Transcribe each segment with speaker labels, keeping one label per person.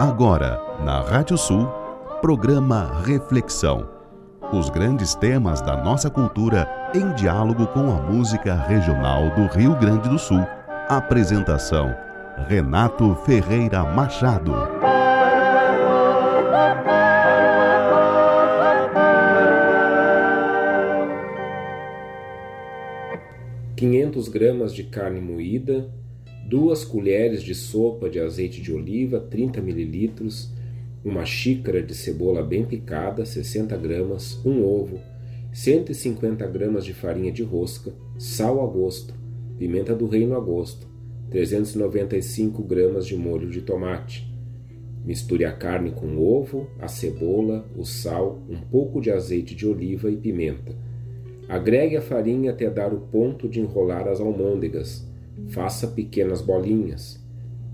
Speaker 1: Agora, na Rádio Sul, programa Reflexão. Os grandes temas da nossa cultura em diálogo com a música regional do Rio Grande do Sul. Apresentação: Renato Ferreira Machado.
Speaker 2: Quinhentos gramas de carne moída, duas colheres de sopa de azeite de oliva, 30 mililitros, uma xícara de cebola bem picada, 60 gramas, um ovo, 150 gramas de farinha de rosca, sal a gosto, pimenta do reino a gosto, 395 gramas de molho de tomate. Misture a carne com o ovo, a cebola, o sal, um pouco de azeite de oliva e pimenta. Agregue a farinha até dar o ponto de enrolar as almôndegas Faça pequenas bolinhas.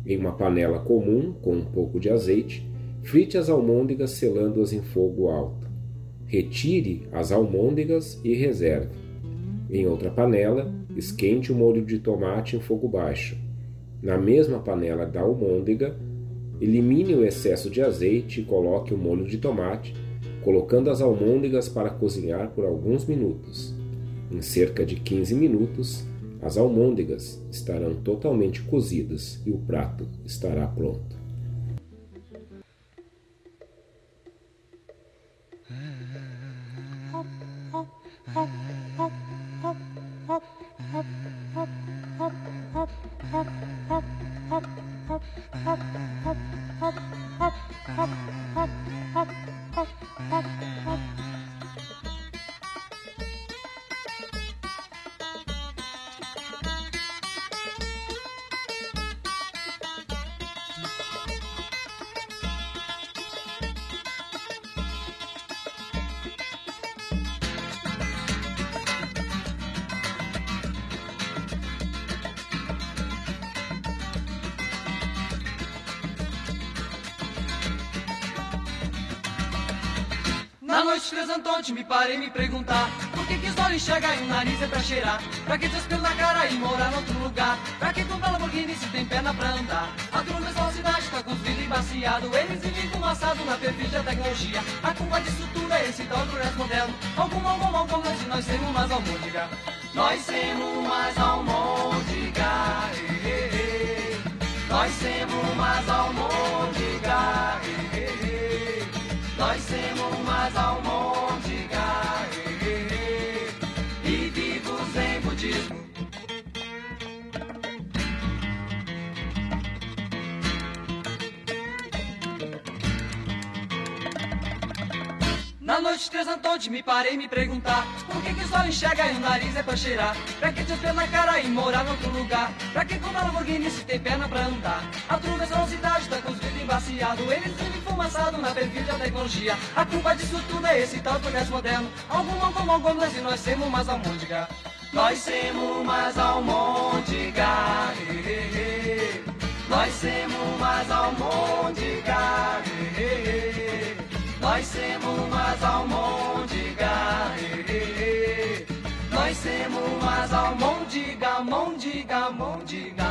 Speaker 2: Em uma panela comum, com um pouco de azeite, frite as almôndegas selando-as em fogo alto. Retire as almôndegas e reserve. Em outra panela, esquente o molho de tomate em fogo baixo. Na mesma panela da almôndega, elimine o excesso de azeite e coloque o molho de tomate, colocando as almôndegas para cozinhar por alguns minutos. Em cerca de 15 minutos, as almôndegas estarão totalmente cozidas e o prato estará pronto.
Speaker 3: Parei me perguntar Por que olhos enxergam e o nariz é pra cheirar? Pra que pelos na cara e morar em outro lugar? Pra que comprar Lamborghini se tem perna pra andar? A turma é cidade tá com os vidros embaciados Eles vivem fumaçado na perfil da tecnologia. A culpa disso tudo é esse tal do resto moderno Algum, algum, algum, mas nós temos mais almôndega. Nós temos mais almôndega eh, eh, eh. Nós temos mais almôndega Nós temos mais almôndega Antônio me parei me perguntar Por que que só enxerga e o nariz é pra cheirar? Pra que te na cara e morar em outro lugar? Pra que comprar Lamborghini se tem perna pra andar? A truga essa cidade tá com os vidros embaciados. Eles vivem fumaçado na perfil da tecnologia. A culpa disso tudo é esse tal progresso moderno. Algum, algum, algum, e nós temos mais almôndega. Nós temos mais almôndega Nós temos mais almôndega nós temos mais almôndega, nós temos mais almôndega, môndega, môndega,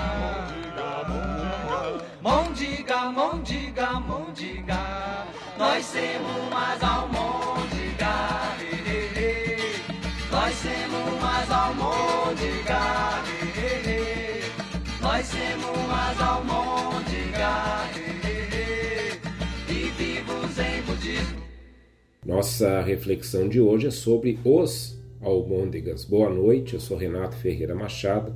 Speaker 3: môndega, môndega, môndega, nós temos mais almôndega, nós temos mais almôndega, nós temos mais almôndega.
Speaker 2: Nossa reflexão de hoje é sobre os almôndegas. Boa noite, eu sou Renato Ferreira Machado.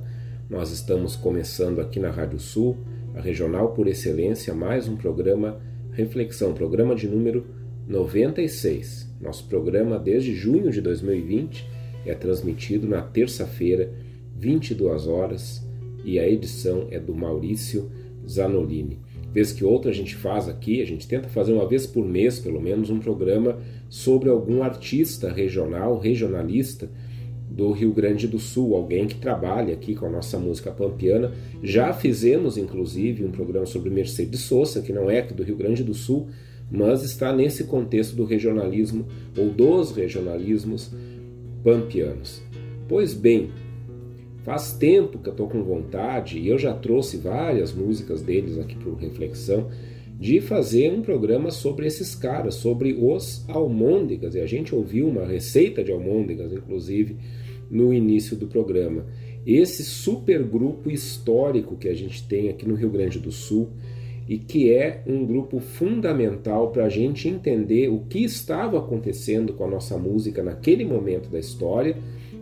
Speaker 2: Nós estamos começando aqui na Rádio Sul, a regional por excelência, mais um programa Reflexão, programa de número 96. Nosso programa desde junho de 2020 é transmitido na terça-feira, 22 horas, e a edição é do Maurício Zanolini vez que outra a gente faz aqui, a gente tenta fazer uma vez por mês, pelo menos, um programa sobre algum artista regional, regionalista do Rio Grande do Sul, alguém que trabalha aqui com a nossa música pampiana. Já fizemos, inclusive, um programa sobre Mercedes Sosa, que não é aqui do Rio Grande do Sul, mas está nesse contexto do regionalismo ou dos regionalismos pampianos. Pois bem, Faz tempo que eu estou com vontade e eu já trouxe várias músicas deles aqui para Reflexão de fazer um programa sobre esses caras, sobre os almôndegas. E a gente ouviu uma receita de almôndegas, inclusive, no início do programa. Esse supergrupo histórico que a gente tem aqui no Rio Grande do Sul e que é um grupo fundamental para a gente entender o que estava acontecendo com a nossa música naquele momento da história,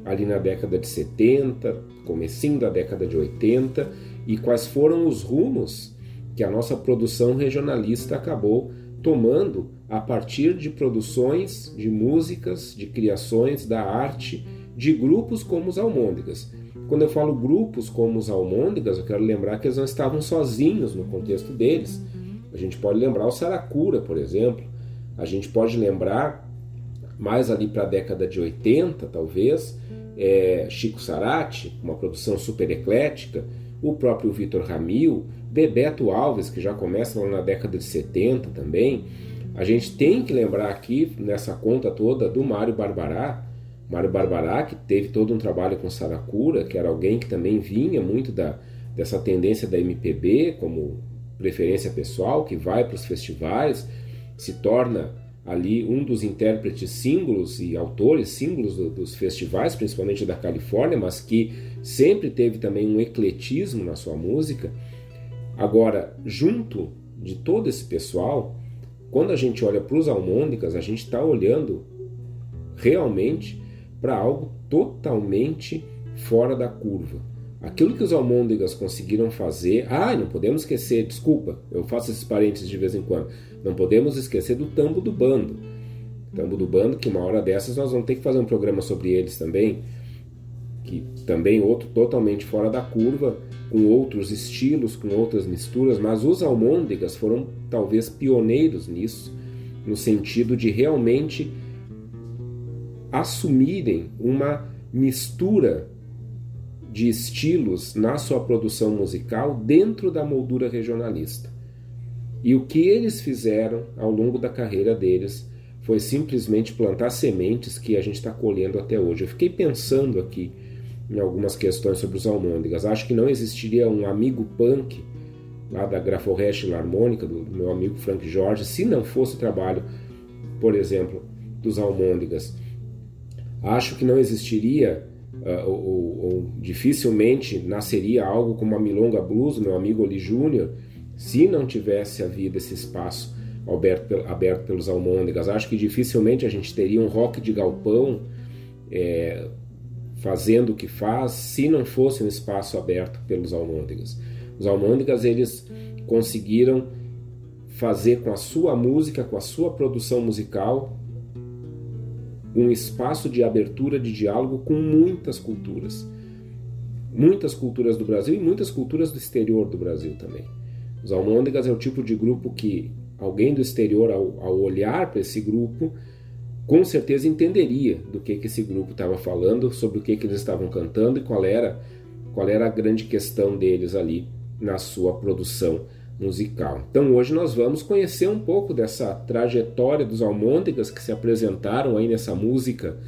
Speaker 2: ali na década de 70, comecinho da década de 80, e quais foram os rumos que a nossa produção regionalista acabou tomando a partir de produções de músicas, de criações da arte de grupos como os Almôndegas. Quando eu falo grupos como os Almôndegas, eu quero lembrar que eles não estavam sozinhos no contexto deles. A gente pode lembrar o Saracura, por exemplo. A gente pode lembrar, mais ali para a década de 80, talvez, é, Chico Sarati, uma produção super eclética, o próprio Vitor Ramil, Bebeto Alves, que já começa lá na década de 70 também. A gente tem que lembrar aqui, nessa conta toda, do Mário Barbará. Mário Barbará, que teve todo um trabalho com Saracura, que era alguém que também vinha muito da, dessa tendência da MPB, como preferência pessoal, que vai para os festivais, se torna ali um dos intérpretes símbolos e autores símbolos do, dos festivais, principalmente da Califórnia, mas que sempre teve também um ecletismo na sua música. Agora, junto de todo esse pessoal, quando a gente olha para os almôndegas, a gente está olhando realmente para algo totalmente fora da curva. Aquilo que os almôndegas conseguiram fazer. Ah, não podemos esquecer, desculpa, eu faço esses parênteses de vez em quando. Não podemos esquecer do tambo do bando. Tambo do bando, que uma hora dessas nós vamos ter que fazer um programa sobre eles também. Que também outro totalmente fora da curva com outros estilos, com outras misturas, mas os almôndegas foram talvez pioneiros nisso, no sentido de realmente assumirem uma mistura de estilos na sua produção musical dentro da moldura regionalista. E o que eles fizeram ao longo da carreira deles foi simplesmente plantar sementes que a gente está colhendo até hoje. Eu fiquei pensando aqui em algumas questões sobre os almôndegas. Acho que não existiria um amigo punk lá da Graforest Harmônica, do, meu amigo Frank Jorge, se não fosse o trabalho, por exemplo, dos almôndegas. Acho que não existiria uh, ou, ou, ou, dificilmente nasceria algo como a Milonga Blues, meu amigo Oli Júnior, se não tivesse havido esse espaço aberto, aberto pelos almôndegas. Acho que dificilmente a gente teria um rock de galpão é, fazendo o que faz se não fosse um espaço aberto pelos almôndegas. Os almôndegas eles conseguiram fazer com a sua música, com a sua produção musical, um espaço de abertura de diálogo com muitas culturas. Muitas culturas do Brasil e muitas culturas do exterior do Brasil também. Os almôndegas é o tipo de grupo que alguém do exterior, ao, ao olhar para esse grupo, com certeza entenderia do que, que esse grupo estava falando, sobre o que, que eles estavam cantando e qual era, qual era a grande questão deles ali na sua produção musical. Então hoje nós vamos conhecer um pouco dessa trajetória dos Almôndegas que se apresentaram aí nessa música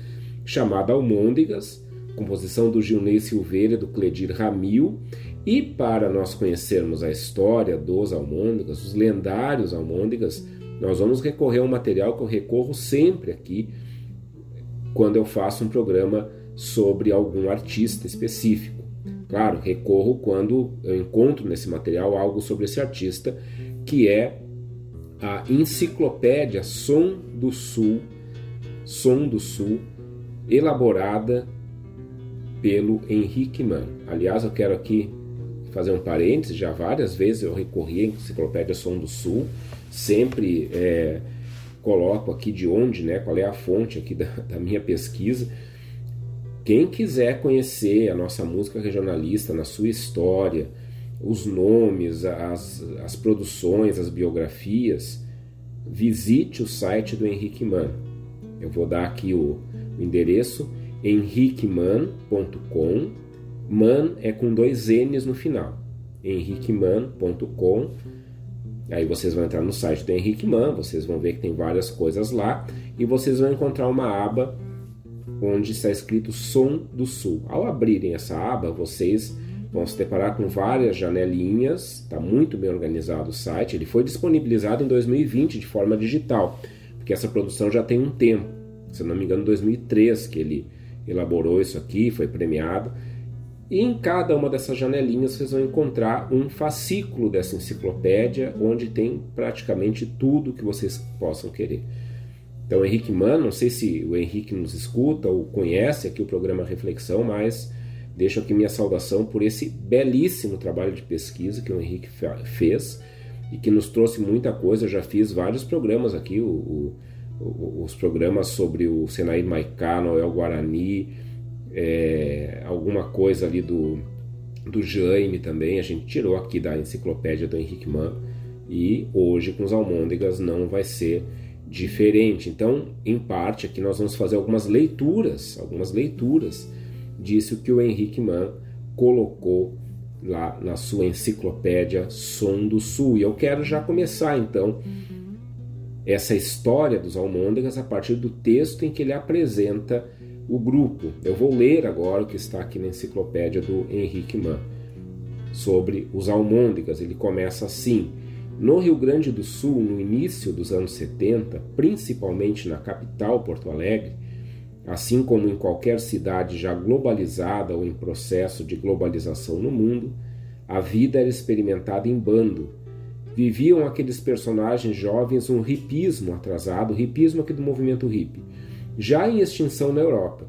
Speaker 2: chamada Almôndegas, composição do Gilney Silveira e do Cledir Ramil. E para nós conhecermos a história dos Almôndegas, os lendários Almôndegas, nós vamos recorrer a um material que eu recorro sempre aqui quando eu faço um programa sobre algum artista específico. Claro, recorro quando eu encontro nesse material algo sobre esse artista, que é a Enciclopédia Som do Sul, Som do Sul, elaborada pelo Henrique Mann. Aliás, eu quero aqui fazer um parênteses, já várias vezes eu recorri à Enciclopédia Som do Sul, sempre é, coloco aqui de onde, né, qual é a fonte aqui da, da minha pesquisa. Quem quiser conhecer a nossa música regionalista na sua história, os nomes, as, as produções, as biografias, visite o site do Henrique Mann. Eu vou dar aqui o, o endereço henriqueman.com. Man é com dois N's no final. henriqueman.com Aí vocês vão entrar no site do Henrique Mann, vocês vão ver que tem várias coisas lá e vocês vão encontrar uma aba onde está escrito Som do Sul. Ao abrirem essa aba, vocês vão se deparar com várias janelinhas, está muito bem organizado o site. Ele foi disponibilizado em 2020 de forma digital, porque essa produção já tem um tempo, se não me engano, 2003 que ele elaborou isso aqui, foi premiado. E em cada uma dessas janelinhas vocês vão encontrar um fascículo dessa enciclopédia, onde tem praticamente tudo que vocês possam querer. Então, Henrique Mann, não sei se o Henrique nos escuta ou conhece aqui o programa Reflexão, mas deixo aqui minha saudação por esse belíssimo trabalho de pesquisa que o Henrique fez e que nos trouxe muita coisa. Eu já fiz vários programas aqui, o, o, os programas sobre o Senair Maicá, Noel Guarani, é, alguma coisa ali do, do Jaime também, a gente tirou aqui da enciclopédia do Henrique Mann e hoje com os almôndegas não vai ser diferente. Então, em parte, aqui nós vamos fazer algumas leituras, algumas leituras disso que o Henrique Mann colocou lá na sua enciclopédia Som do Sul. E eu quero já começar então essa história dos almôndegas a partir do texto em que ele apresenta o grupo. Eu vou ler agora o que está aqui na enciclopédia do Henrique Mann sobre os almôndegas. Ele começa assim: No Rio Grande do Sul, no início dos anos 70, principalmente na capital Porto Alegre, assim como em qualquer cidade já globalizada ou em processo de globalização no mundo, a vida era experimentada em bando. Viviam aqueles personagens jovens um hipismo atrasado, hipismo aqui do movimento hippie já em extinção na Europa.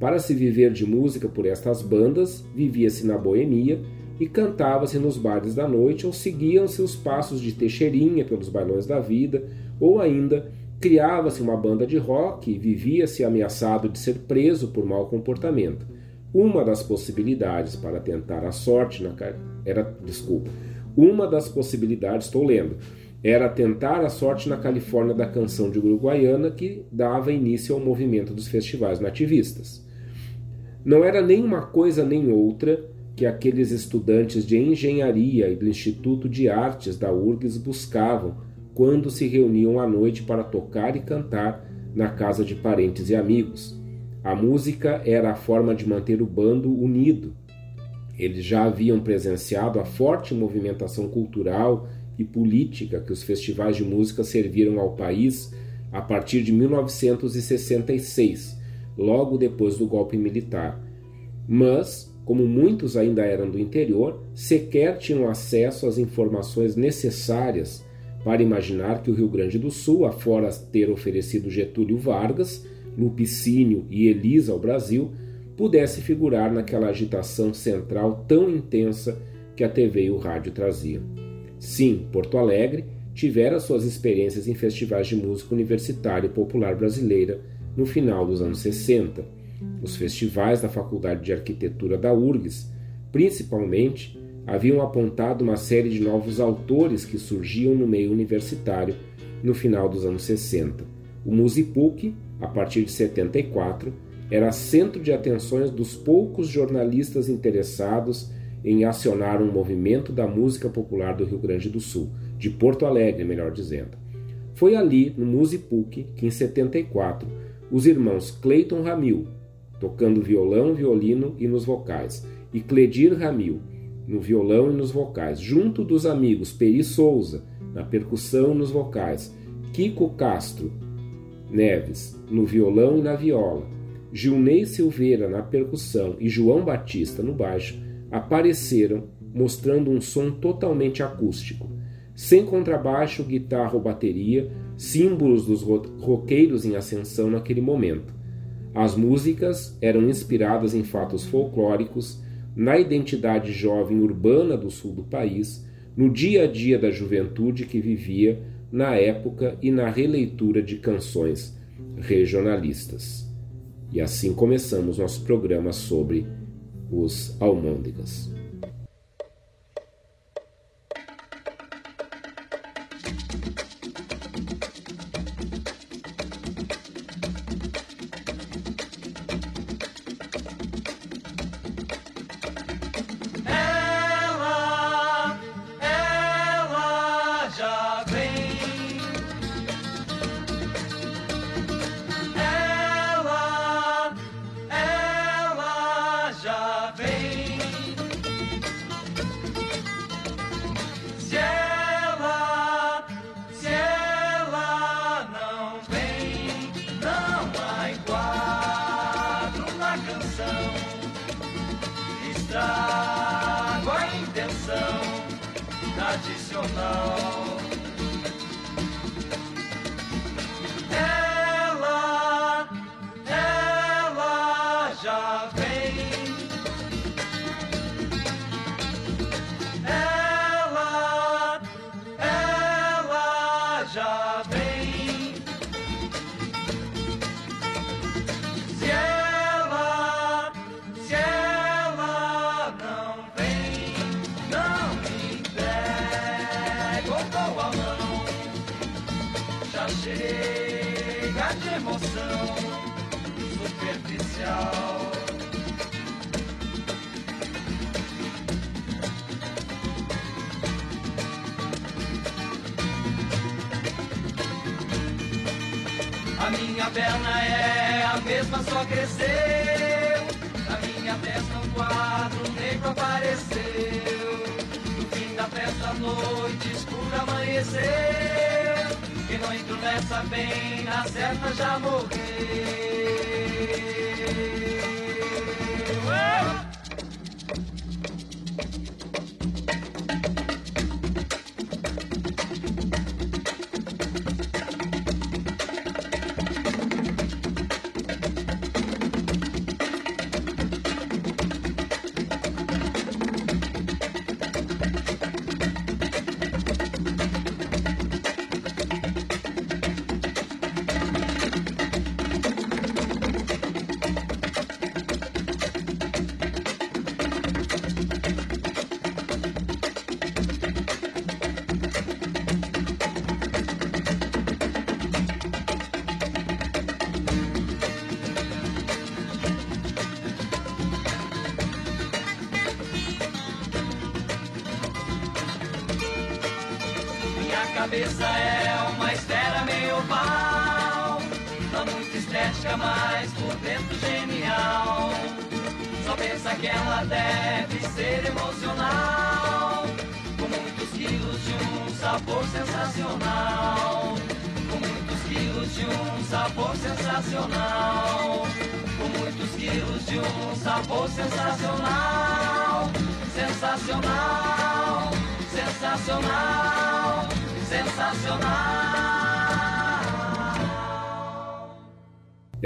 Speaker 2: Para se viver de música por estas bandas, vivia-se na boemia e cantava-se nos bares da noite ou seguiam-se os passos de Teixeirinha pelos bailões da vida, ou ainda criava-se uma banda de rock e vivia-se ameaçado de ser preso por mau comportamento. Uma das possibilidades para tentar a sorte na era, desculpa, uma das possibilidades, estou lendo, era tentar a sorte na Califórnia da canção de Uruguaiana que dava início ao movimento dos festivais nativistas. Não era nem uma coisa nem outra que aqueles estudantes de engenharia e do Instituto de Artes da URGS buscavam quando se reuniam à noite para tocar e cantar na casa de parentes e amigos. A música era a forma de manter o bando unido. Eles já haviam presenciado a forte movimentação cultural e política que os festivais de música serviram ao país a partir de 1966, logo depois do golpe militar. Mas, como muitos ainda eram do interior, sequer tinham acesso às informações necessárias para imaginar que o Rio Grande do Sul, afora ter oferecido Getúlio Vargas, Lupicínio e Elisa ao Brasil, pudesse figurar naquela agitação central tão intensa que a TV e o rádio traziam. Sim, Porto Alegre tivera suas experiências em festivais de música universitária e popular brasileira no final dos anos 60. Os festivais da Faculdade de Arquitetura da URGS, principalmente, haviam apontado uma série de novos autores que surgiam no meio universitário no final dos anos 60. O Musipuc, a partir de 74, era centro de atenções dos poucos jornalistas interessados em acionar um movimento da música popular do Rio Grande do Sul, de Porto Alegre, melhor dizendo. Foi ali, no Musipuc, que em 74, os irmãos Clayton Ramil, tocando violão, violino e nos vocais, e Cledir Ramil, no violão e nos vocais, junto dos amigos Peri Souza, na percussão e nos vocais, Kiko Castro Neves, no violão e na viola, Gilney Silveira na percussão e João Batista no baixo, apareceram mostrando um som totalmente acústico, sem contrabaixo, guitarra ou bateria, símbolos dos roqueiros em ascensão naquele momento. As músicas eram inspiradas em fatos folclóricos, na identidade jovem urbana do sul do país, no dia a dia da juventude que vivia na época e na releitura de canções regionalistas. E assim começamos nosso programa sobre os almôndegas.
Speaker 3: Emoção superficial. A minha perna é a mesma, só cresceu. Na minha testa um quadro negro apareceu. No fim da festa, a noite escura amanheceu. Quem não entrou nessa bem, na certa já morreu.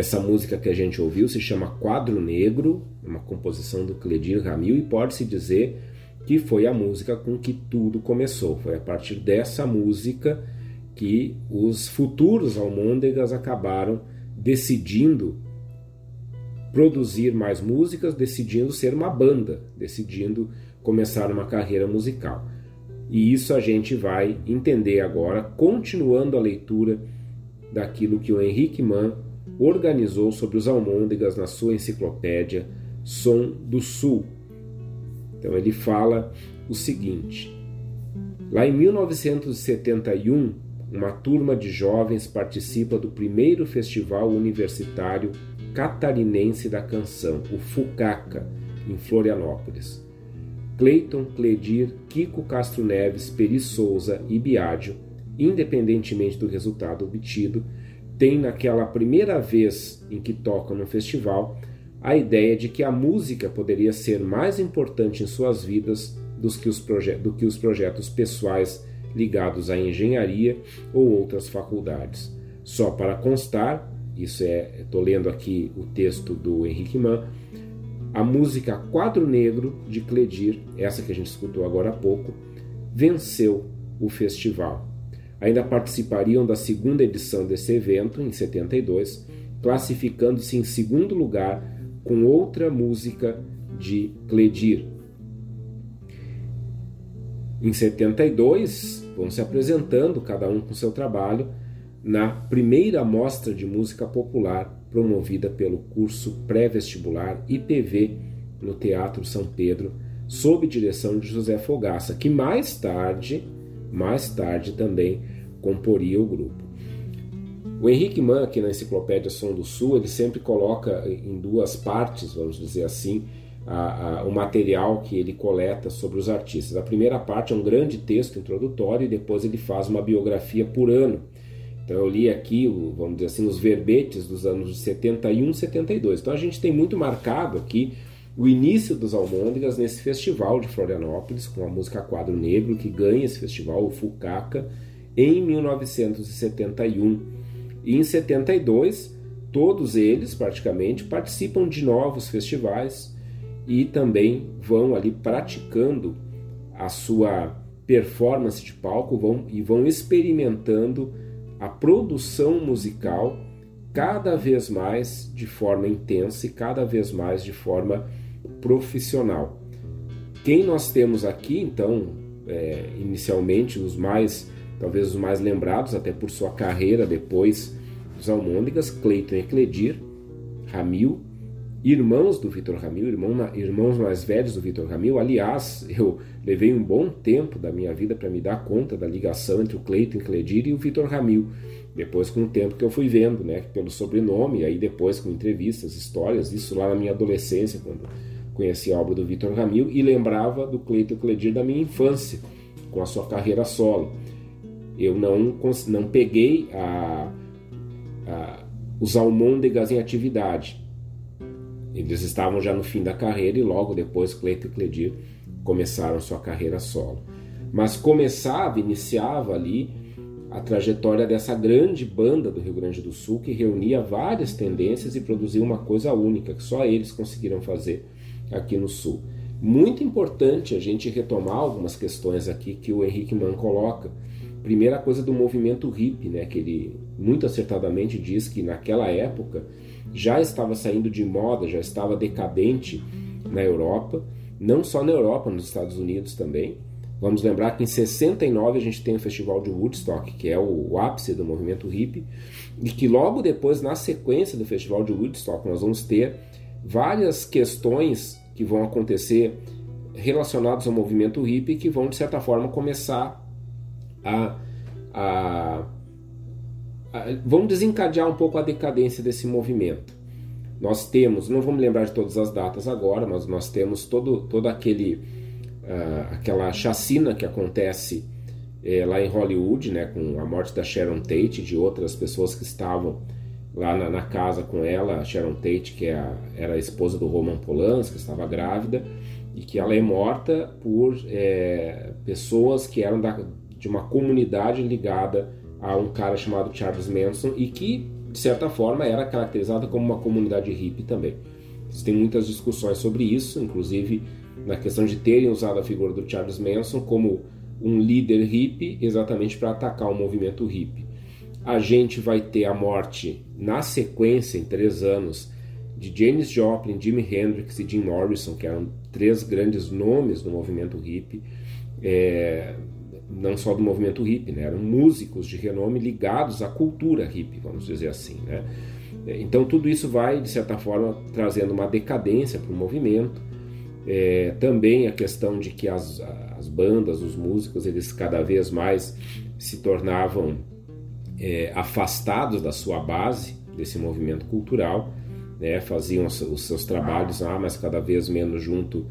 Speaker 2: Essa música que a gente ouviu se chama Quadro Negro, uma composição do Cledir Ramil e pode-se dizer que foi a música com que tudo começou. Foi a partir dessa música que os futuros almôndegas acabaram decidindo produzir mais músicas, decidindo ser uma banda, decidindo começar uma carreira musical. E isso a gente vai entender agora, continuando a leitura daquilo que o Henrique Mann organizou sobre os almôndegas na sua enciclopédia Som do Sul. Então ele fala o seguinte: Lá em 1971, uma turma de jovens participa do primeiro festival universitário catarinense da canção, o Fucaca, em Florianópolis. Cleiton, Cledir, Kiko Castro Neves, Peri Souza e Biádio, independentemente do resultado obtido, têm naquela primeira vez em que tocam no festival a ideia de que a música poderia ser mais importante em suas vidas do que os, do que os projetos pessoais ligados à engenharia ou outras faculdades. Só para constar, isso é, estou lendo aqui o texto do Henrique Mann, a música Quadro Negro de Cledir, essa que a gente escutou agora há pouco, venceu o festival. Ainda participariam da segunda edição desse evento, em 72, classificando-se em segundo lugar com outra música de Cledir. Em 72, vão se apresentando, cada um com seu trabalho, na primeira mostra de música popular promovida pelo curso pré-vestibular IPV no Teatro São Pedro, sob direção de José Fogaça, que mais tarde, mais tarde também comporia o grupo. O Henrique Mann, aqui na Enciclopédia Som do Sul, ele sempre coloca em duas partes, vamos dizer assim, a, a, o material que ele coleta sobre os artistas. A primeira parte é um grande texto introdutório e depois ele faz uma biografia por ano. Então eu li aqui, vamos dizer assim, os verbetes dos anos 71 e 72. Então a gente tem muito marcado aqui o início dos Almôndegas nesse festival de Florianópolis, com a música Quadro Negro, que ganha esse festival, o Fucaca, em 1971. E em 72, todos eles, praticamente, participam de novos festivais e também vão ali praticando a sua performance de palco vão, e vão experimentando a produção musical cada vez mais de forma intensa e cada vez mais de forma profissional. Quem nós temos aqui, então, é, inicialmente os mais, talvez os mais lembrados, até por sua carreira depois dos Almôndegas, Cleiton Ecledir, Ramil, irmãos do Vitor Ramil, irmão, irmãos mais velhos do Vitor Ramil. Aliás, eu levei um bom tempo da minha vida para me dar conta da ligação entre o Cleiton Ecledir e o Vitor Ramil. Depois, com o tempo que eu fui vendo, né, pelo sobrenome, aí depois com entrevistas, histórias, isso lá na minha adolescência, quando conheci a obra do Vitor Ramil e lembrava do Cleiton Cledir da minha infância, com a sua carreira solo. Eu não, não peguei a, a, os almôndegas em atividade. Eles estavam já no fim da carreira e logo depois Cleiton e Cledir começaram sua carreira solo. Mas começava, iniciava ali a trajetória dessa grande banda do Rio Grande do Sul que reunia várias tendências e produzia uma coisa única que só eles conseguiram fazer aqui no Sul. Muito importante a gente retomar algumas questões aqui que o Henrique Mann coloca. Primeira coisa do movimento hippie, né, que ele muito acertadamente diz que naquela época já estava saindo de moda, já estava decadente na Europa, não só na Europa, nos Estados Unidos também. Vamos lembrar que em 69 a gente tem o Festival de Woodstock, que é o, o ápice do movimento hippie, e que logo depois, na sequência do Festival de Woodstock, nós vamos ter várias questões que vão acontecer relacionados ao movimento hippie que vão, de certa forma, começar a, a, a vão desencadear um pouco a decadência desse movimento. Nós temos, não vamos lembrar de todas as datas agora, mas nós temos todo, todo aquele uh, aquela chacina que acontece eh, lá em Hollywood, né, com a morte da Sharon Tate e de outras pessoas que estavam lá na, na, casa com ela, a Sharon Tate, que é a, era a esposa do Roman Polanski, que estava grávida, e que ela é morta por é, pessoas que eram da, de uma comunidade ligada a um cara chamado Charles Manson e que, de certa forma, era caracterizada como uma comunidade hippie também. Tem muitas discussões sobre isso, inclusive na questão de terem usado a figura do Charles Manson como um líder hippie exatamente para atacar o movimento hippie a gente vai ter a morte na sequência, em três anos, de James Joplin, Jimi Hendrix e Jim Morrison, que eram três grandes nomes do movimento hippie, é, não só do movimento hippie, né, eram músicos de renome ligados à cultura hippie, vamos dizer assim. Né? Então tudo isso vai, de certa forma, trazendo uma decadência para o movimento. É, também a questão de que as, as bandas, os músicos, eles cada vez mais se tornavam é, afastados da sua base desse movimento cultural, né, faziam os, seus trabalhos lá, mas cada vez menos junto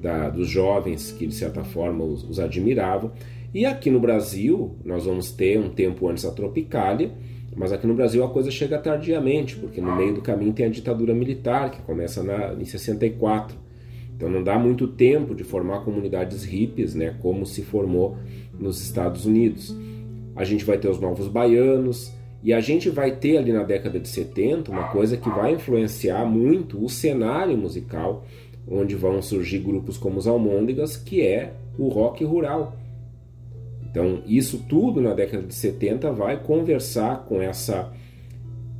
Speaker 2: da, dos jovens que de certa forma os, os, admiravam. E aqui no Brasil nós vamos ter um tempo antes a Tropicália, mas aqui no Brasil a coisa chega tardiamente, porque no meio do caminho tem a ditadura militar que começa na, em 64. Então não dá muito tempo de formar comunidades hippies, né, como se formou nos Estados Unidos a gente vai ter os novos baianos, e a gente vai ter ali na década de 70 uma coisa que vai influenciar muito o cenário musical, onde vão surgir grupos como os Almôndegas, que é o rock rural. Então, isso tudo na década de 70 vai conversar com essa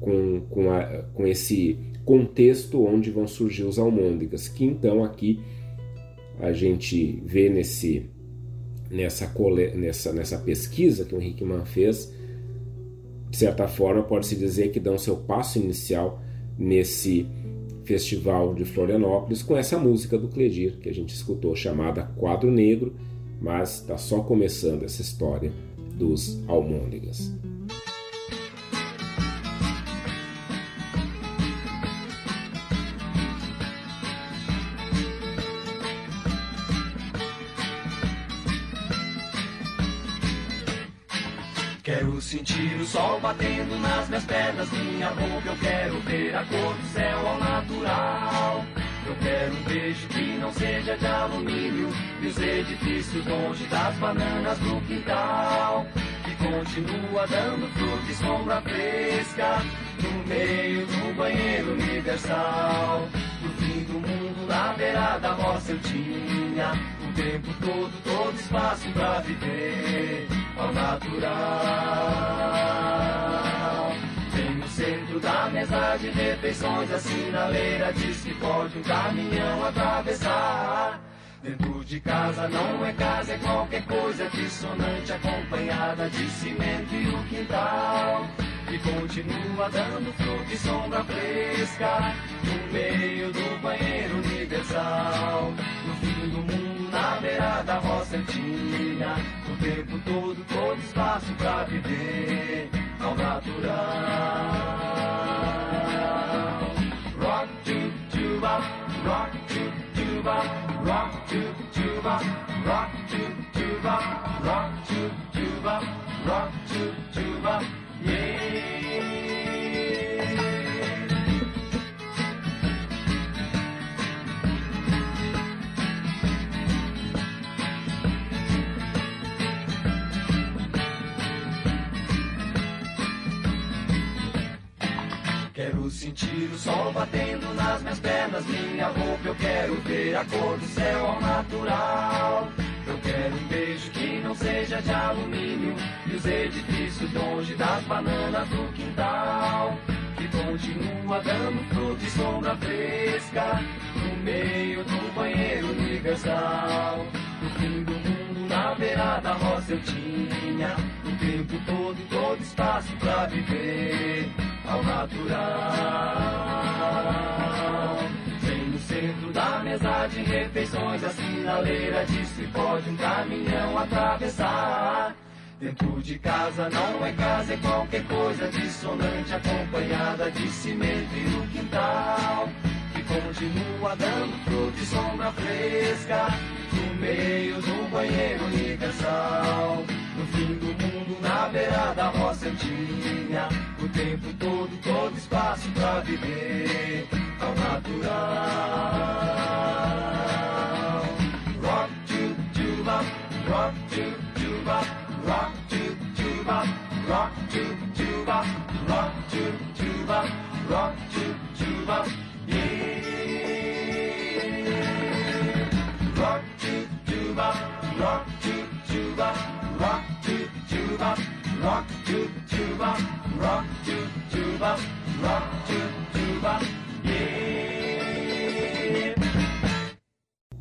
Speaker 2: com, com, a, com esse contexto onde vão surgir os almôndegas, que então aqui a gente vê nesse nessa, nessa, nessa pesquisa que o Henrique Mann fez, de certa forma, pode-se dizer que dão seu passo inicial nesse festival de Florianópolis com essa música do Cledir que a gente escutou, chamada Quadro Negro, mas está só começando essa história dos almôndegas.
Speaker 3: Sentir o sol batendo nas minhas pernas, minha boca eu quero ver a cor do céu ao natural. Eu quero um beijo que não seja de alumínio e os edifícios longe das bananas do quintal. Que continua dando fruta e sombra fresca no meio do banheiro universal. No fim do mundo, na beira da roça eu tinha o tempo todo, todo espaço pra viver ao natural. Tem no centro da mesa de refeições a sinaleira diz que pode um caminhão atravessar. Dentro de casa não é casa, é qualquer coisa dissonante acompanhada de cimento e o quintal. E continua dando fruta e sombra fresca no meio do banheiro universal. No fim do mundo, na beira da roça antiga, tempo todo, todo espaço pra viver sol batendo nas minhas pernas, minha roupa. Eu quero ver a cor do céu ao natural. Eu quero um beijo que não seja de alumínio e os edifícios longe das bananas do quintal. Que continua dando fruta e sombra fresca no meio do banheiro universal. No fim do mundo, na beira da roça eu tinha o tempo todo, todo espaço pra viver ao natural. Bem no centro da mesa de refeições, a sinaleira diz que pode um caminhão atravessar. Dentro de casa não é casa, é qualquer coisa dissonante, acompanhada de cimento e o quintal. Que continua dando fruta e sombra fresca no meio do banheiro universal. No fim do mundo, na beira da roça eu tinha o tempo todo, todo espaço pra viver ao natural. Rock to tuba, rock to tuba, rock to tuba, rock to tuba, rock to tuba, rock to tuba, tuba, rock to tuba, rock to tuba, rock to tuba, rock to tuba, rock to tuba, yeah.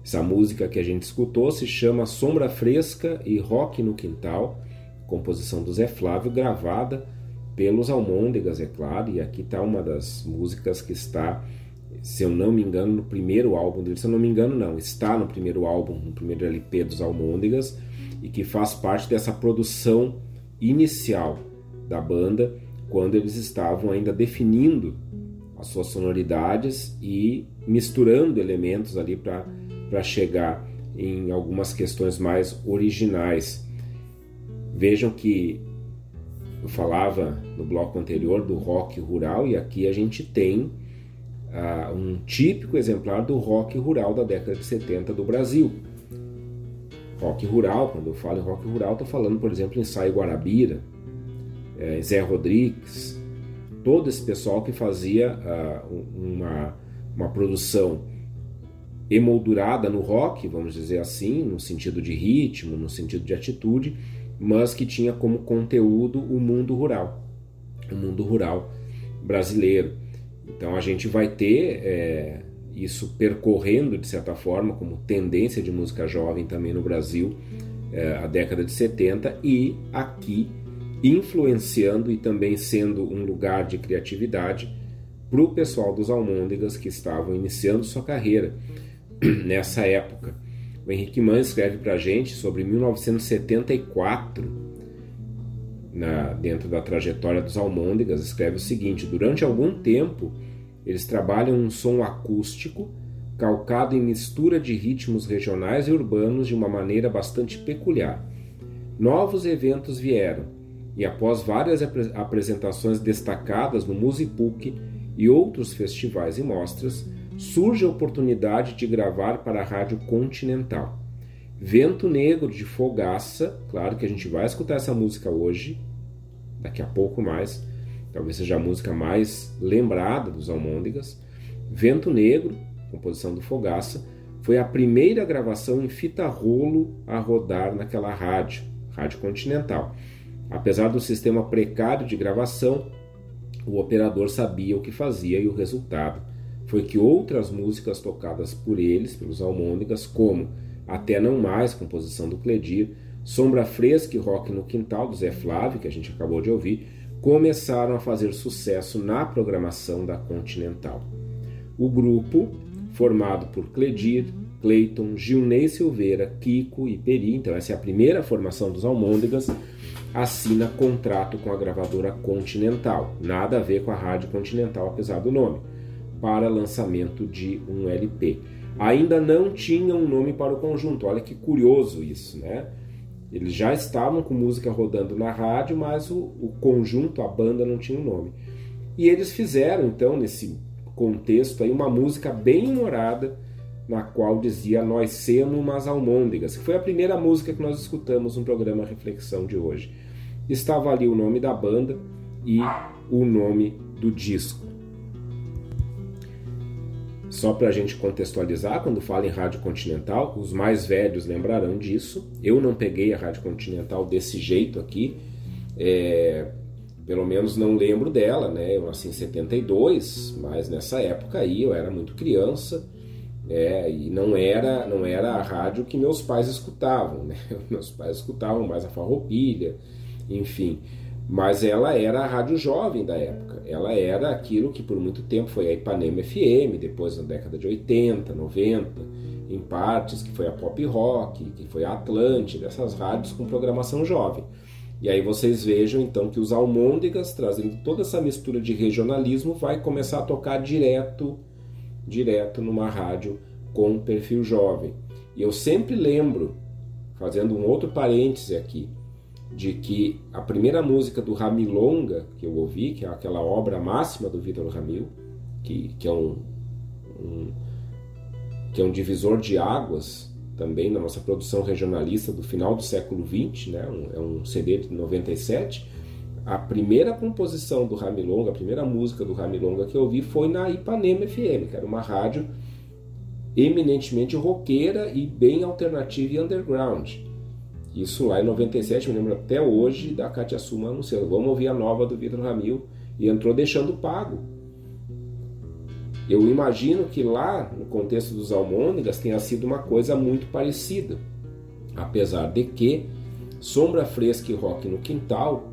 Speaker 2: Essa música que a gente escutou se chama Sombra Fresca e Rock no Quintal, composição do Zé Flávio, gravada pelos Almôndegas, é claro, e aqui está uma das músicas que está, se eu não me engano, no primeiro álbum dele, se eu não me engano não, está no primeiro álbum, no primeiro LP dos Almôndegas, e que faz parte dessa produção inicial da banda, quando eles estavam ainda definindo as suas sonoridades e misturando elementos ali para chegar em algumas questões mais originais. Vejam que eu falava no bloco anterior do rock rural e aqui a gente tem um típico exemplar do rock rural da década de 70 do Brasil. Rock rural, quando eu falo em rock rural, estou falando, por exemplo, em Saio Guarabira, é, Zé Rodrigues, todo esse pessoal que fazia uh, uma, uma produção emoldurada no rock, vamos dizer assim, no sentido de ritmo, no sentido de atitude, mas que tinha como conteúdo o mundo rural, o mundo rural brasileiro. Então a gente vai ter é, isso percorrendo de certa forma como tendência de música jovem também no Brasil, é, a década de 70 e aqui influenciando e também sendo um lugar de criatividade para o pessoal dos Almôndegas que estavam iniciando sua carreira nessa época. O Henrique Mann escreve para a gente sobre 1974, na, dentro da trajetória dos Almôndegas, escreve o seguinte: durante algum tempo eles trabalham um som acústico calcado em mistura de ritmos regionais e urbanos de uma maneira bastante peculiar. Novos eventos vieram e, após várias apresentações destacadas no Musipuc e outros festivais e mostras, surge a oportunidade de gravar para a Rádio Continental. Vento Negro de Fogaça, claro que a gente vai escutar essa música hoje, daqui a pouco mais, talvez seja a música mais lembrada dos Almôndegas. Vento Negro, composição do Fogaça, foi a primeira gravação em fita rolo a rodar naquela rádio, Rádio Continental. Apesar do sistema precário de gravação, o operador sabia o que fazia e o resultado foi que outras músicas tocadas por eles, pelos Almôndegas, como Até Não Mais, composição do Cledir, Sombra Fresca e Rock no Quintal, do Zé Flávio, que a gente acabou de ouvir, começaram a fazer sucesso na programação da Continental. O grupo, formado por Cledir, Cleiton, Gilney Silveira, Kiko e Peri, então essa é a primeira formação dos Almôndegas, assina contrato com a gravadora Continental. Nada a ver com a Rádio Continental, apesar do nome, para lançamento de um LP. Ainda não tinha um nome para o conjunto, olha que curioso isso, né? Eles já estavam com música rodando na rádio, mas o, o conjunto, a banda, não tinha um nome. E eles fizeram, então, nesse contexto aí, uma música bem humorada, na qual dizia Nós Semos umas almôndegas, que foi a primeira música que nós escutamos no programa Reflexão de hoje. Estava ali o nome da banda e o nome do disco. Só para a gente contextualizar, quando fala em Rádio Continental, os mais velhos lembrarão disso. Eu não peguei a Rádio Continental desse jeito aqui, é, pelo menos não lembro dela, né? Eu nasci em 72, mas nessa época aí eu era muito criança. É, e não era não era a rádio que meus pais escutavam, né? Meus pais escutavam mais a Farroupilha, enfim. Mas ela era a rádio jovem da época. Ela era aquilo que por muito tempo foi a Ipanema FM, depois na década de 80, 90, em partes, que foi a Pop Rock, que foi a Atlântida, essas rádios com programação jovem. E aí vocês vejam então que os Almôndegas, trazendo toda essa mistura de regionalismo, vai começar a tocar direto, direto numa rádio com perfil jovem. E eu sempre lembro, fazendo um outro parêntese aqui, de que a primeira música do Ramilonga que eu ouvi, que é aquela obra máxima do Vitor Ramil, que, que é um, um, que é um divisor de águas também na nossa produção regionalista do final do século XX, né? Um, é um CD de 97. A primeira composição do Ramilonga, a primeira música do Ramilonga que eu ouvi foi na Ipanema FM, que era uma rádio eminentemente roqueira e bem alternativa e underground. Isso lá em 97, me lembro até hoje da Katia Suma anunciando: vamos ouvir a nova do Vitor Ramil. E entrou deixando pago. Eu imagino que lá, no contexto dos Almôndegas, tenha sido uma coisa muito parecida. Apesar de que Sombra Fresca e Rock no Quintal,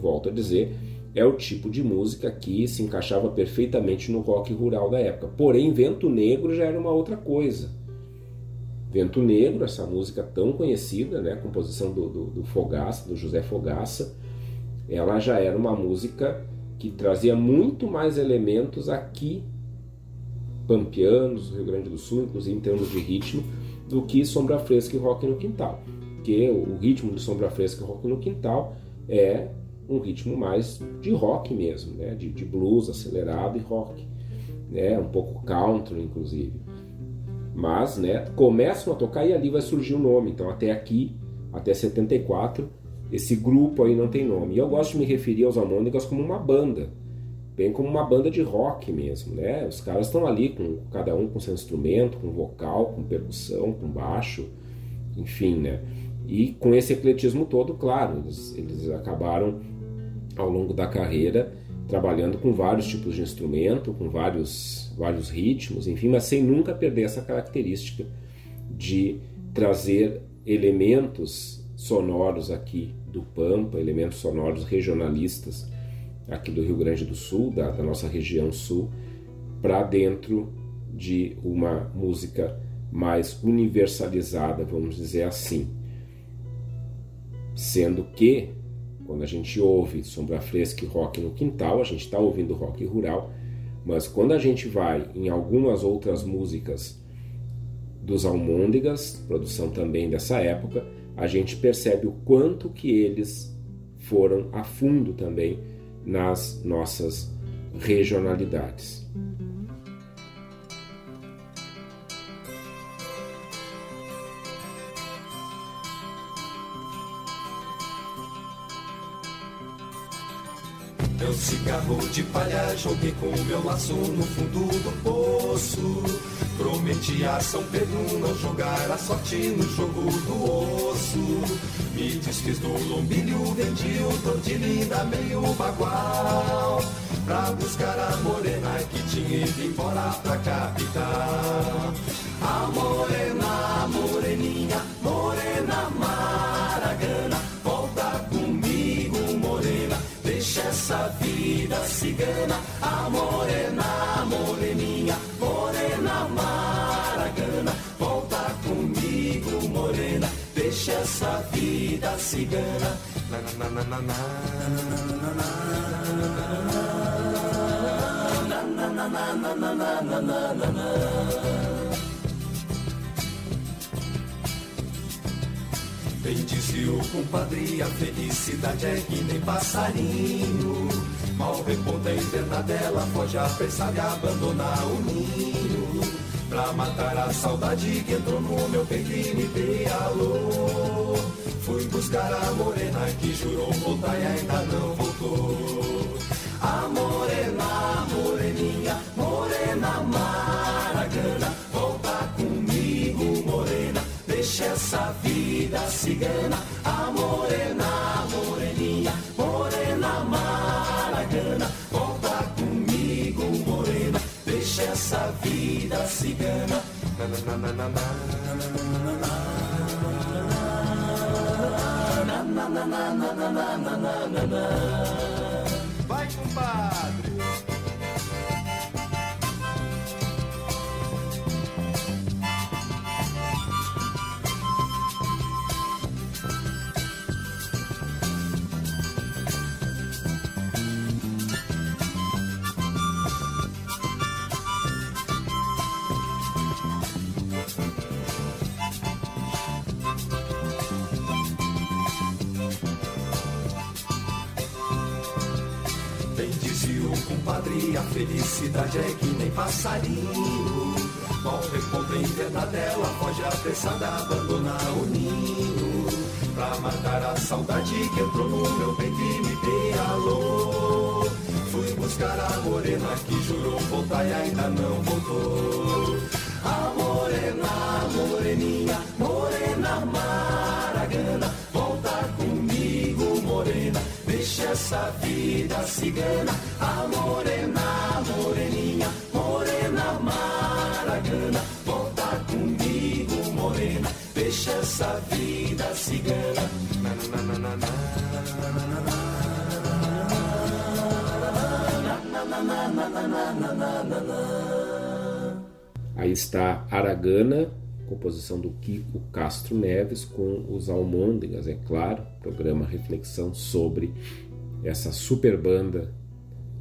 Speaker 2: volto a dizer, é o tipo de música que se encaixava perfeitamente no rock rural da época. Porém, Vento Negro já era uma outra coisa Vento Negro, essa música tão conhecida, né, composição do, do, do Fogaça, do José Fogaça, ela já era uma música que trazia muito mais elementos aqui, pampianos, Rio Grande do Sul, inclusive em termos de ritmo, do que Sombra Fresca e Rock no Quintal. Porque o ritmo de Sombra Fresca e Rock no Quintal é um ritmo mais de rock mesmo, né? de, de blues acelerado e rock, né? um pouco country, inclusive. Mas, né, começam a tocar e ali vai surgir o um nome. Então, até aqui, até 74, esse grupo aí não tem nome. E eu gosto de me referir aos Almôndegas como uma banda, bem como uma banda de rock mesmo, né? Os caras estão ali com cada um com seu instrumento, com vocal, com percussão, com baixo, enfim, né? E com esse ecletismo todo, claro, eles, eles acabaram ao longo da carreira trabalhando com vários tipos de instrumento, com vários, vários ritmos, enfim, mas sem nunca perder essa característica de trazer elementos sonoros aqui do Pampa, elementos sonoros regionalistas aqui do Rio Grande do Sul, da, da nossa região sul, para dentro de uma música mais universalizada, vamos dizer assim. Sendo que quando a gente ouve Sombra Fresca e rock no quintal, a gente está ouvindo rock rural, mas quando a gente vai em algumas outras músicas dos Almôndegas, produção também dessa época, a gente percebe o quanto que eles foram a fundo também nas nossas regionalidades.
Speaker 3: Meu cigarro de palha joguei com meu laço no fundo do poço. Prometi a São Pedro não jogar a sorte no jogo do osso. Me desfiz do lombilho, vendi o tordilho ainda meio bagual. Pra buscar a morena que tinha ido embora pra capital. A morena, cigana. A morena, moreninha, morena maragana. Volta comigo, morena, deixa essa vida cigana. Na, na, na, na, na, Bem disse o compadre, a felicidade é que nem passarinho. Mal reponta a invernadela, foge apressada e abandonar o ninho. Pra matar a saudade que entrou no meu peito e me pialou. Fui buscar a morena que jurou voltar e ainda não voltou.
Speaker 4: Vai, compadre!
Speaker 3: Felicidade é que nem passarinho. Mal reponta em verdadela, foge apressada, abandonar o ninho. Pra matar a saudade que entrou no meu peito e me pialou. Fui buscar a morena que jurou voltar e ainda não voltou. A morena, moreninha, morena maragana, volta comigo, morena. Deixa essa vida cigana, a morena,
Speaker 2: Aí está Aragana, composição do Kiko Castro Neves, com os Almôndegas, é claro, programa Reflexão sobre essa super banda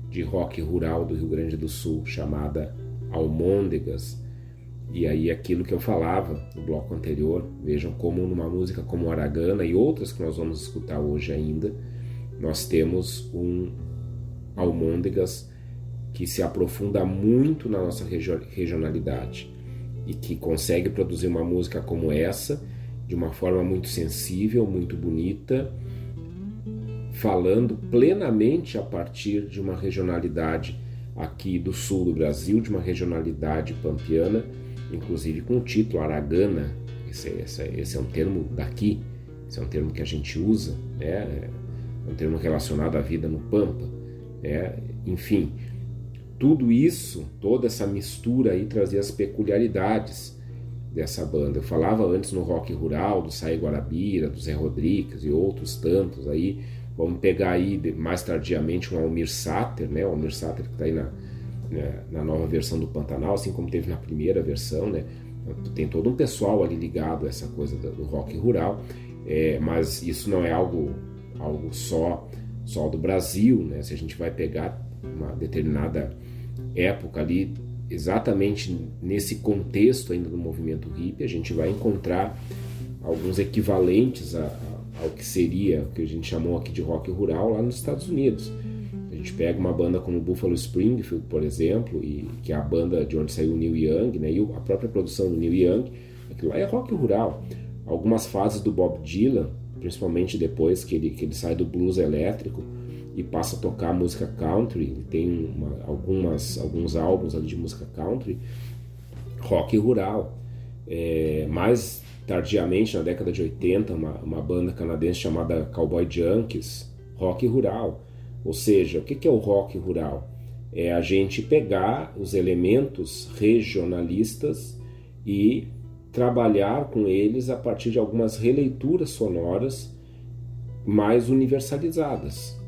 Speaker 2: de rock rural do Rio Grande do Sul chamada Almôndegas. E aí aquilo que eu falava no bloco anterior, vejam como numa música como Aragana e outras que nós vamos escutar hoje ainda, nós temos um Almôndegas que se aprofunda muito na nossa regionalidade e que consegue produzir uma música como essa de uma forma muito sensível, muito bonita, falando plenamente a partir de uma regionalidade aqui do sul do Brasil, de uma regionalidade pampiana, inclusive com o título Aragana. Esse, esse, esse é um termo daqui, esse é um termo que a gente usa, né? é um termo relacionado à vida no Pampa. Né? Enfim, tudo isso, toda essa mistura aí trazia as peculiaridades dessa banda. Eu falava antes no rock rural, do Saí Guarabira, do Zé Rodrigues e outros tantos aí. Vamos pegar aí mais tardiamente um Almir Sater, né? O Almir Sater que está aí na, né, na nova versão do Pantanal, assim como teve na primeira versão, né? Tem todo um pessoal ali ligado a essa coisa do, do rock rural, é, mas isso não é algo, algo só, só do Brasil, né? Se a gente vai pegar uma determinada época ali, exatamente nesse contexto ainda do movimento hippie, a gente vai encontrar alguns equivalentes a, a, ao que seria o que a gente chamou aqui de rock rural lá nos Estados Unidos. A gente pega uma banda como Buffalo Springfield, por exemplo, e que é a banda de onde saiu o Neil Young, né, e a própria produção do Neil Young, aquilo lá é rock rural. Algumas fases do Bob Dylan, principalmente depois que ele, que ele sai do blues elétrico, e passa a tocar música country. Tem uma, algumas, alguns álbuns ali de música country, rock rural. É, mais tardiamente, na década de 80, uma, uma banda canadense chamada Cowboy Junkies, rock rural. Ou seja, o que é o rock rural? É a gente pegar os elementos regionalistas e trabalhar com eles a partir de algumas releituras sonoras mais universalizadas,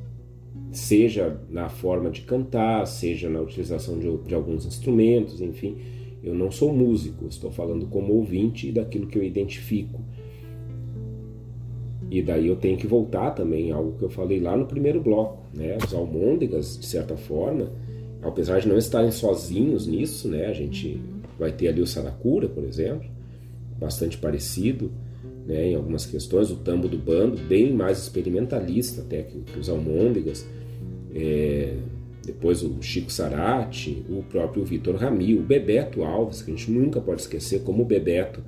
Speaker 2: seja na forma de cantar, seja na utilização de, de alguns instrumentos, enfim. Eu não sou músico, estou falando como ouvinte daquilo que eu identifico. E daí eu tenho que voltar também algo que eu falei lá no primeiro bloco, né? Os almôndegas, de certa forma, apesar de não estarem sozinhos nisso, né? A gente vai ter ali o Saracura, por exemplo, bastante parecido, né? Em algumas questões, o Tambo do Bando, bem mais experimentalista até que, que os almôndegas. É, depois o Chico Sarati, o próprio Vitor Rami, o Bebeto Alves, que a gente nunca pode esquecer como o Bebeto,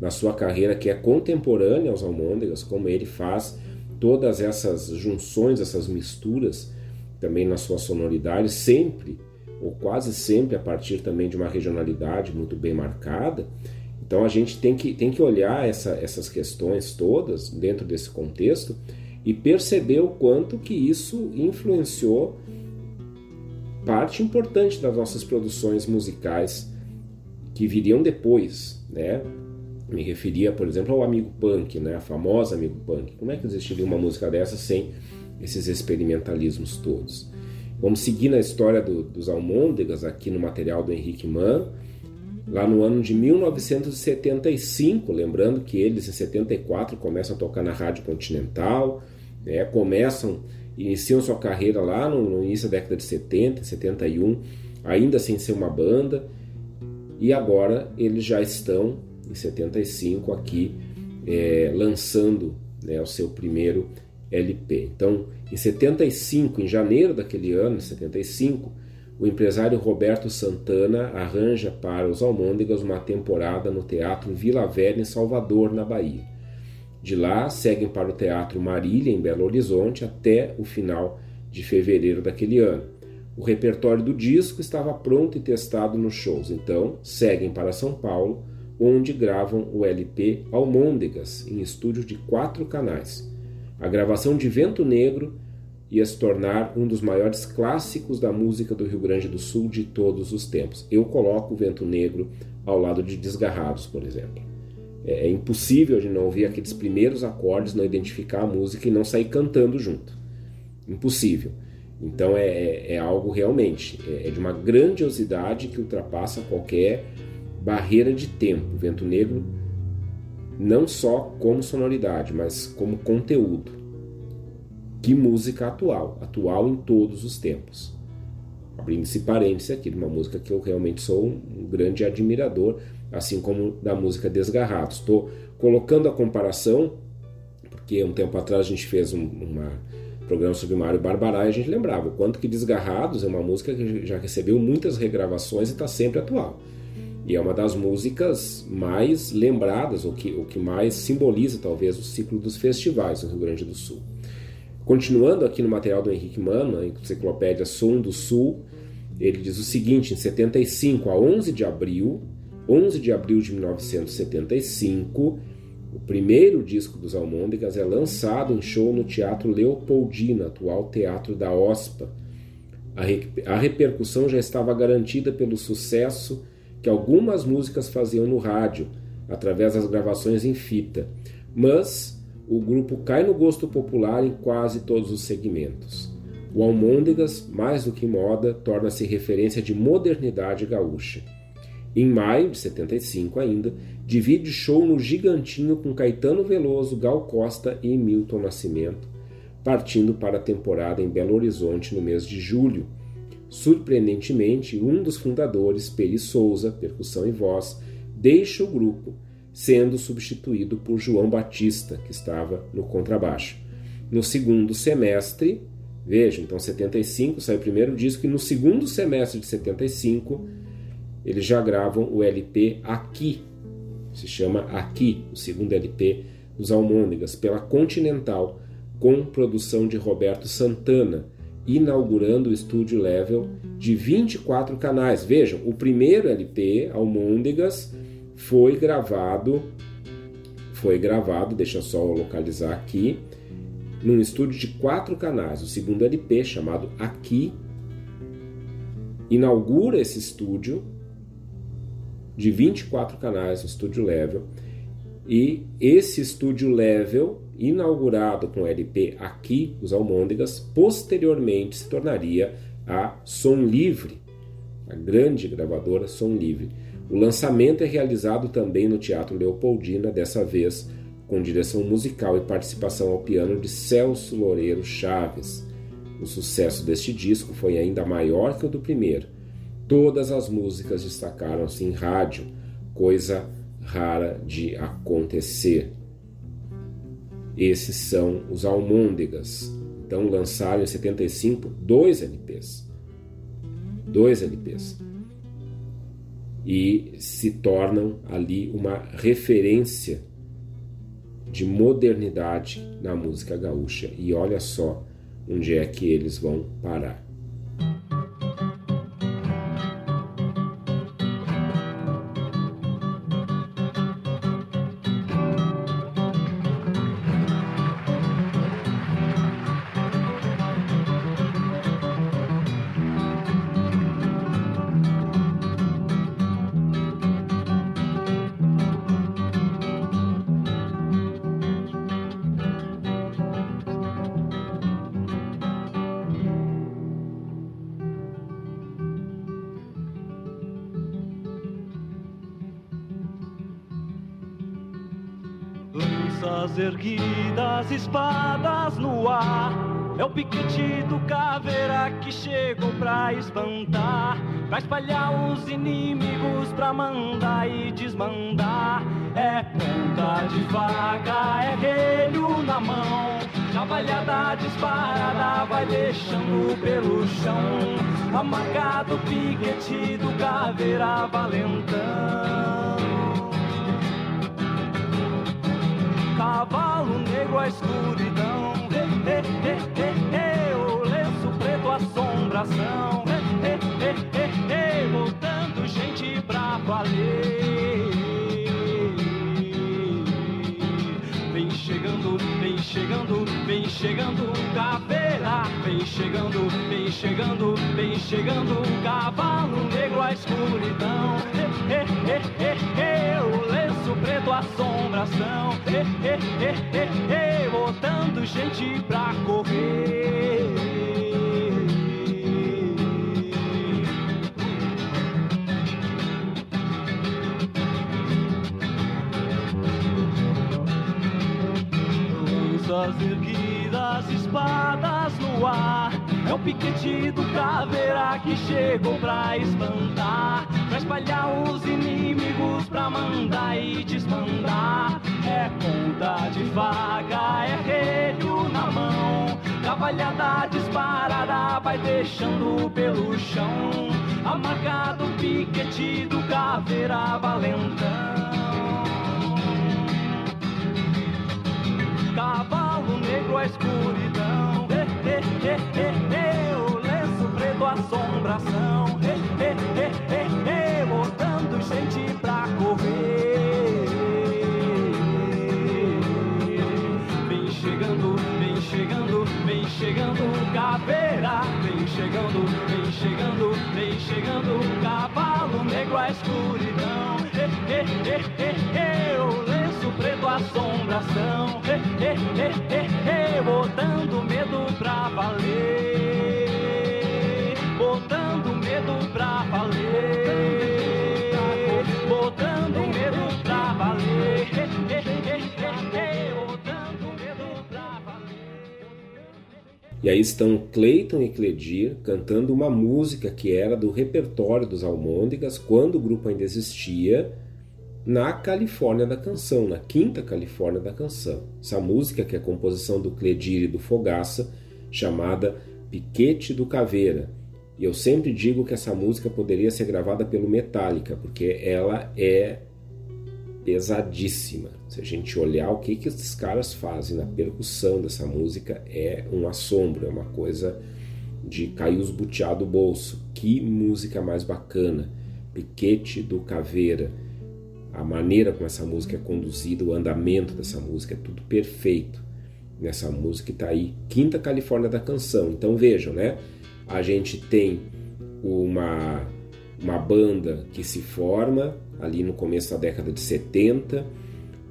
Speaker 2: na sua carreira que é contemporânea aos Almôndegas, como ele faz todas essas junções, essas misturas também na sua sonoridade, sempre ou quase sempre a partir também de uma regionalidade muito bem marcada. Então a gente tem que, tem que olhar essa, essas questões todas dentro desse contexto e perceber o quanto que isso influenciou parte importante das nossas produções musicais que viriam depois, né? Me referia, por exemplo, ao Amigo Punk, né? A famosa Amigo Punk. Como é que existiria uma música dessa sem esses experimentalismos todos? Vamos seguir na história do, dos Almôndegas aqui no material do Henrique Mann, lá no ano de 1975, lembrando que eles em 74 começam a tocar na Rádio Continental, né? começam iniciam sua carreira lá no, no, início da década de 70, 71, ainda sem ser uma banda, e agora eles já estão em 75 aqui é, lançando né, o seu primeiro LP. Então, em 75, em janeiro daquele ano, 75, o empresário Roberto Santana arranja para os Almôndegas uma temporada no Teatro Vila Velha em Salvador, na Bahia. De lá, seguem para o Teatro Marília, em Belo Horizonte, até o final de fevereiro daquele ano. O repertório do disco estava pronto e testado nos shows, então seguem para São Paulo, onde gravam o LP Almôndegas, em estúdio de quatro canais. A gravação de Vento Negro ia se tornar um dos maiores clássicos da música do Rio Grande do Sul de todos os tempos. Eu coloco o Vento Negro ao lado de Desgarrados, por exemplo. É, é impossível de não ouvir aqueles primeiros acordes, não identificar a música e não sair cantando junto. Impossível. Então é, é, é algo realmente, é, é, de uma grandiosidade que ultrapassa qualquer barreira de tempo. Vento Negro, não só como sonoridade, mas como conteúdo. Que música atual, atual em todos os tempos. Abrindo esse parênteses aqui, de uma música que eu realmente sou um grande admirador, assim como da música Desgarrados. Estou colocando a comparação, porque um tempo atrás a gente fez um uma programa sobre Mário Barbarai e a gente lembrava o quanto que Desgarrados é uma música que já recebeu muitas regravações e está sempre atual. E é uma das músicas mais lembradas, ou que, o que mais simboliza talvez o ciclo dos festivais no Rio Grande do Sul. Continuando aqui no material do Henrique Mano, na enciclopédia Som do Sul, ele diz o seguinte: em 75 a 11 de abril, 11 de abril de 1975, o primeiro disco dos Almôndegas é lançado em show no Teatro Leopoldina, atual Teatro da OSPA. A, re a repercussão já estava garantida pelo sucesso que algumas músicas faziam no rádio, através das gravações em fita, mas o grupo cai no gosto popular em quase todos os segmentos. O Almôndegas, mais do que moda, torna-se referência de modernidade gaúcha. Em maio de 75 ainda, divide show no Gigantinho com Caetano Veloso, Gal Costa e Milton Nascimento, partindo para a temporada em Belo Horizonte no mês de julho. Surpreendentemente, um dos fundadores, Peri Souza, percussão e voz, deixa o grupo, sendo substituído por João Batista, que estava no contrabaixo. No segundo semestre, veja, então 75 sai o primeiro disco e no segundo semestre de 75 eles já gravam o LP Aqui, se chama Aqui, o segundo LP dos Almôndegas, pela Continental, com produção de Roberto Santana, inaugurando o estúdio level de 24 canais. Vejam, o primeiro LP, Almôndegas, foi gravado, foi gravado, deixa eu só localizar aqui, num estúdio de quatro canais. O segundo LP, chamado Aqui, inaugura esse estúdio de 24 canais, um estúdio level, e esse estúdio level, inaugurado com o LP Aqui, os Almôndegas, posteriormente se tornaria a Som Livre, a grande gravadora Som Livre. O lançamento é realizado também no Teatro Leopoldina, dessa vez com direção musical e participação ao piano de Celso Loureiro Chaves. O sucesso deste disco foi ainda maior que o do primeiro. Todas as músicas destacaram-se em rádio, coisa rara de acontecer. Esses são os Almôndegas. Então lançaram em 75 dois LPs. Dois LPs. E se tornam ali uma referência de modernidade na música gaúcha. E olha só onde é que eles vão parar.
Speaker 5: Lanças erguidas, espadas no ar. É o piquete do caveira que chegou pra espantar, pra espalhar os inimigos, pra mandar e desmandar. É ponta de vaga, é relho na mão. Cavalhada disparada vai deixando pelo chão. Amargado piquete do caveira valentão. Cavalo negro a escuridão, he, he, he, he, o lenço preto a assombração, he, voltando gente pra valer. Vem chegando, vem chegando, vem chegando, caveira, vem chegando, vem chegando, vem chegando, cavalo negro a escuridão, he, he, o lenço preto assombração, he, botando gente pra correr. Lanças erguidas, espadas no ar. É o piquete do caveira que chegou pra espantar, pra espalhar os inimigos, pra mandar e desmandar. É ponta de faca, é relho na mão. Cavalhada disparada vai deixando pelo chão. Amargado o piquete do caveira valentão. Cavalo negro a escuridão, he, he, he, he, he, o lenço preto a assombração, he, vem chegando, vem chegando, vem chegando, cavalo negro a escuridão, he, he, he, he, o lenço preto a assombração, he, he, he, he, he,
Speaker 2: E aí estão Clayton e Cledir cantando uma música que era do repertório dos Almôndegas quando o grupo ainda existia na Califórnia da Canção, na quinta Califórnia da Canção. Essa música que é a composição do Cledir e do Fogaça, chamada Piquete do Caveira. E eu sempre digo que essa música poderia ser gravada pelo Metallica, porque ela é pesadíssima. Se a gente olhar o que, que esses caras fazem na percussão dessa música, é um assombro, é uma coisa de cair os butiá do bolso. Que música mais bacana! Piquete do Caveira. A maneira como essa música é conduzida, o andamento dessa música, é tudo perfeito nessa música que está aí. Quinta Califórnia da Canção. Então vejam, né? A gente tem uma, uma banda que se forma ali no começo da década de 70,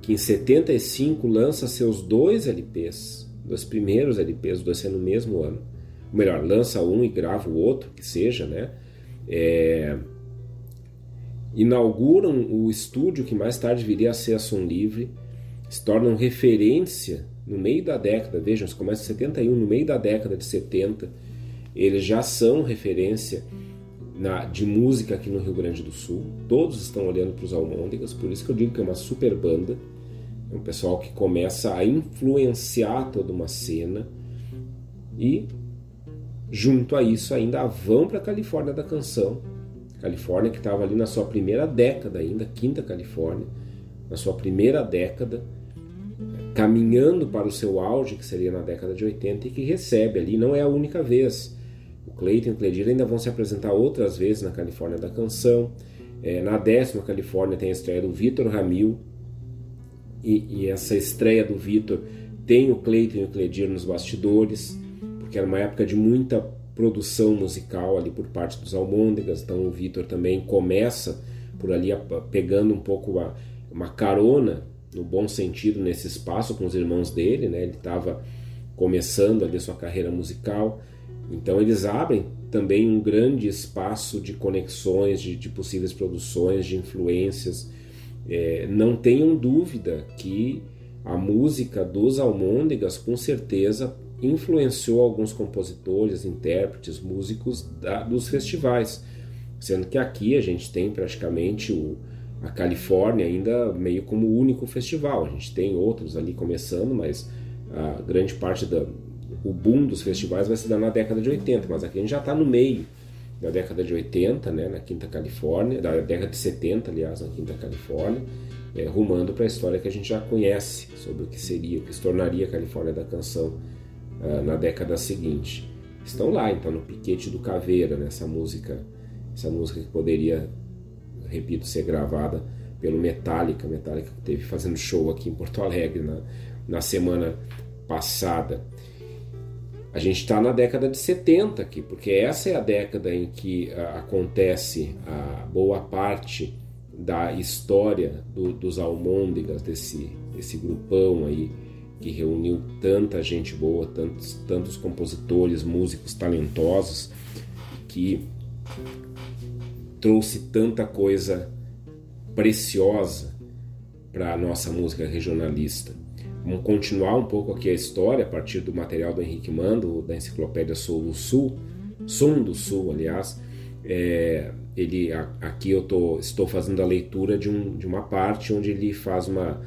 Speaker 2: que em 75 lança seus dois LPs, dois primeiros LPs, dois sendo no mesmo ano. Ou melhor, lança um e grava o outro, que seja, né? É... Inauguram o estúdio que mais tarde viria a ser a Som Livre, se tornam referência no meio da década, vejam, se começa em 71, no meio da década de 70, eles já são referência na, de música aqui no Rio Grande do Sul. Todos estão olhando para os Almôndegas, por isso que eu digo que é uma super banda. É um pessoal que começa a influenciar toda uma cena e, junto a isso, ainda vão para a Califórnia da canção. Califórnia que estava ali na sua primeira década ainda, quinta Califórnia, na sua primeira década, caminhando para o seu auge, que seria na década de 80, e que recebe ali, não é a única vez. Clayton e o Cledir ainda vão se apresentar outras vezes na Califórnia da Canção. É, na décima Califórnia tem a estreia do Vitor Ramil, e, e, essa estreia do Vitor tem o Clayton e o Cledir nos bastidores, porque era uma época de muita produção musical ali por parte dos Almôndegas, então o Vitor também começa por ali pegando um pouco uma, uma carona no bom sentido nesse espaço com os irmãos dele, né? Ele estava começando ali a sua carreira musical, então eles abrem também um grande espaço de conexões, de, de possíveis produções, de influências. É, não tenham dúvida que a música dos Almôndegas com certeza influenciou alguns compositores, intérpretes, músicos da, dos festivais, sendo que aqui a gente tem praticamente o, a Califórnia ainda meio como o único festival. A gente tem outros ali começando, mas a grande parte da o boom dos festivais vai se dar na década de 80, mas aqui a gente já está no meio da década de 80, né, na Quinta Califórnia, da década de 70, aliás, na Quinta Califórnia, é, rumando para a história que a gente já conhece sobre o que seria, o que se tornaria a Califórnia da canção uh, na década seguinte. Estão lá, então, no Piquete do Caveira, nessa né, música, essa música que poderia repito, ser gravada pelo Metallica, Metallica que teve fazendo show aqui em Porto Alegre na, na semana passada. A gente está na década de 70 aqui, porque essa é a década em que a, acontece a boa parte da história do, dos almôndegas, desse, desse grupão aí que reuniu tanta gente boa, tantos, tantos compositores, músicos talentosos, que trouxe tanta coisa preciosa para a nossa música regionalista. Vamos continuar um pouco aqui a história a partir do material do Henrique Mando, da enciclopédia Sul do Sul, Som do Sul, aliás. É, ele aqui eu tô, estou fazendo a leitura de, um, de uma parte onde ele faz uma,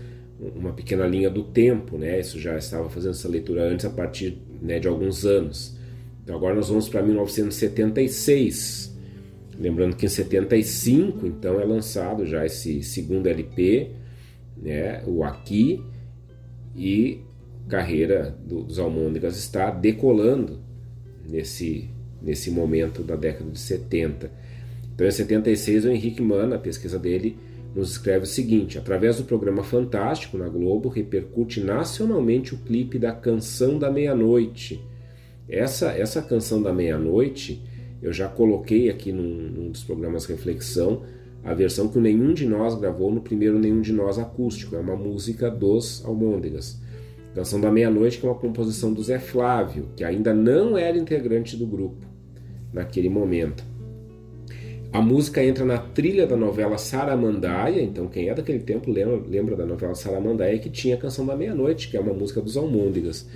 Speaker 2: uma pequena linha do tempo, né? Isso já estava fazendo essa leitura antes a partir né, de alguns anos. Então agora nós vamos para 1976, Lembrando que em 75, então, é lançado já esse segundo LP, né, o Aqui, e carreira do, dos Almôndegas está decolando nesse, nesse momento da década de 70. Então, em 76, o Henrique Mann, a pesquisa dele, nos escreve o seguinte: através do programa Fantástico na Globo, repercute nacionalmente o clipe da Canção da Meia-Noite. Essa, essa Canção da Meia-Noite eu já coloquei aqui num, num dos programas Reflexão a versão que nenhum de nós gravou no primeiro Nenhum de Nós acústico. É uma música dos Almôndegas. Canção da Meia-Noite, que é uma composição do Zé Flávio, que ainda não era integrante do grupo naquele momento. A música entra na trilha da novela Saramandaia, então quem é daquele tempo lembra, lembra da novela Saramandaia, que tinha a Canção da Meia-Noite, que é uma música dos Almôndegas,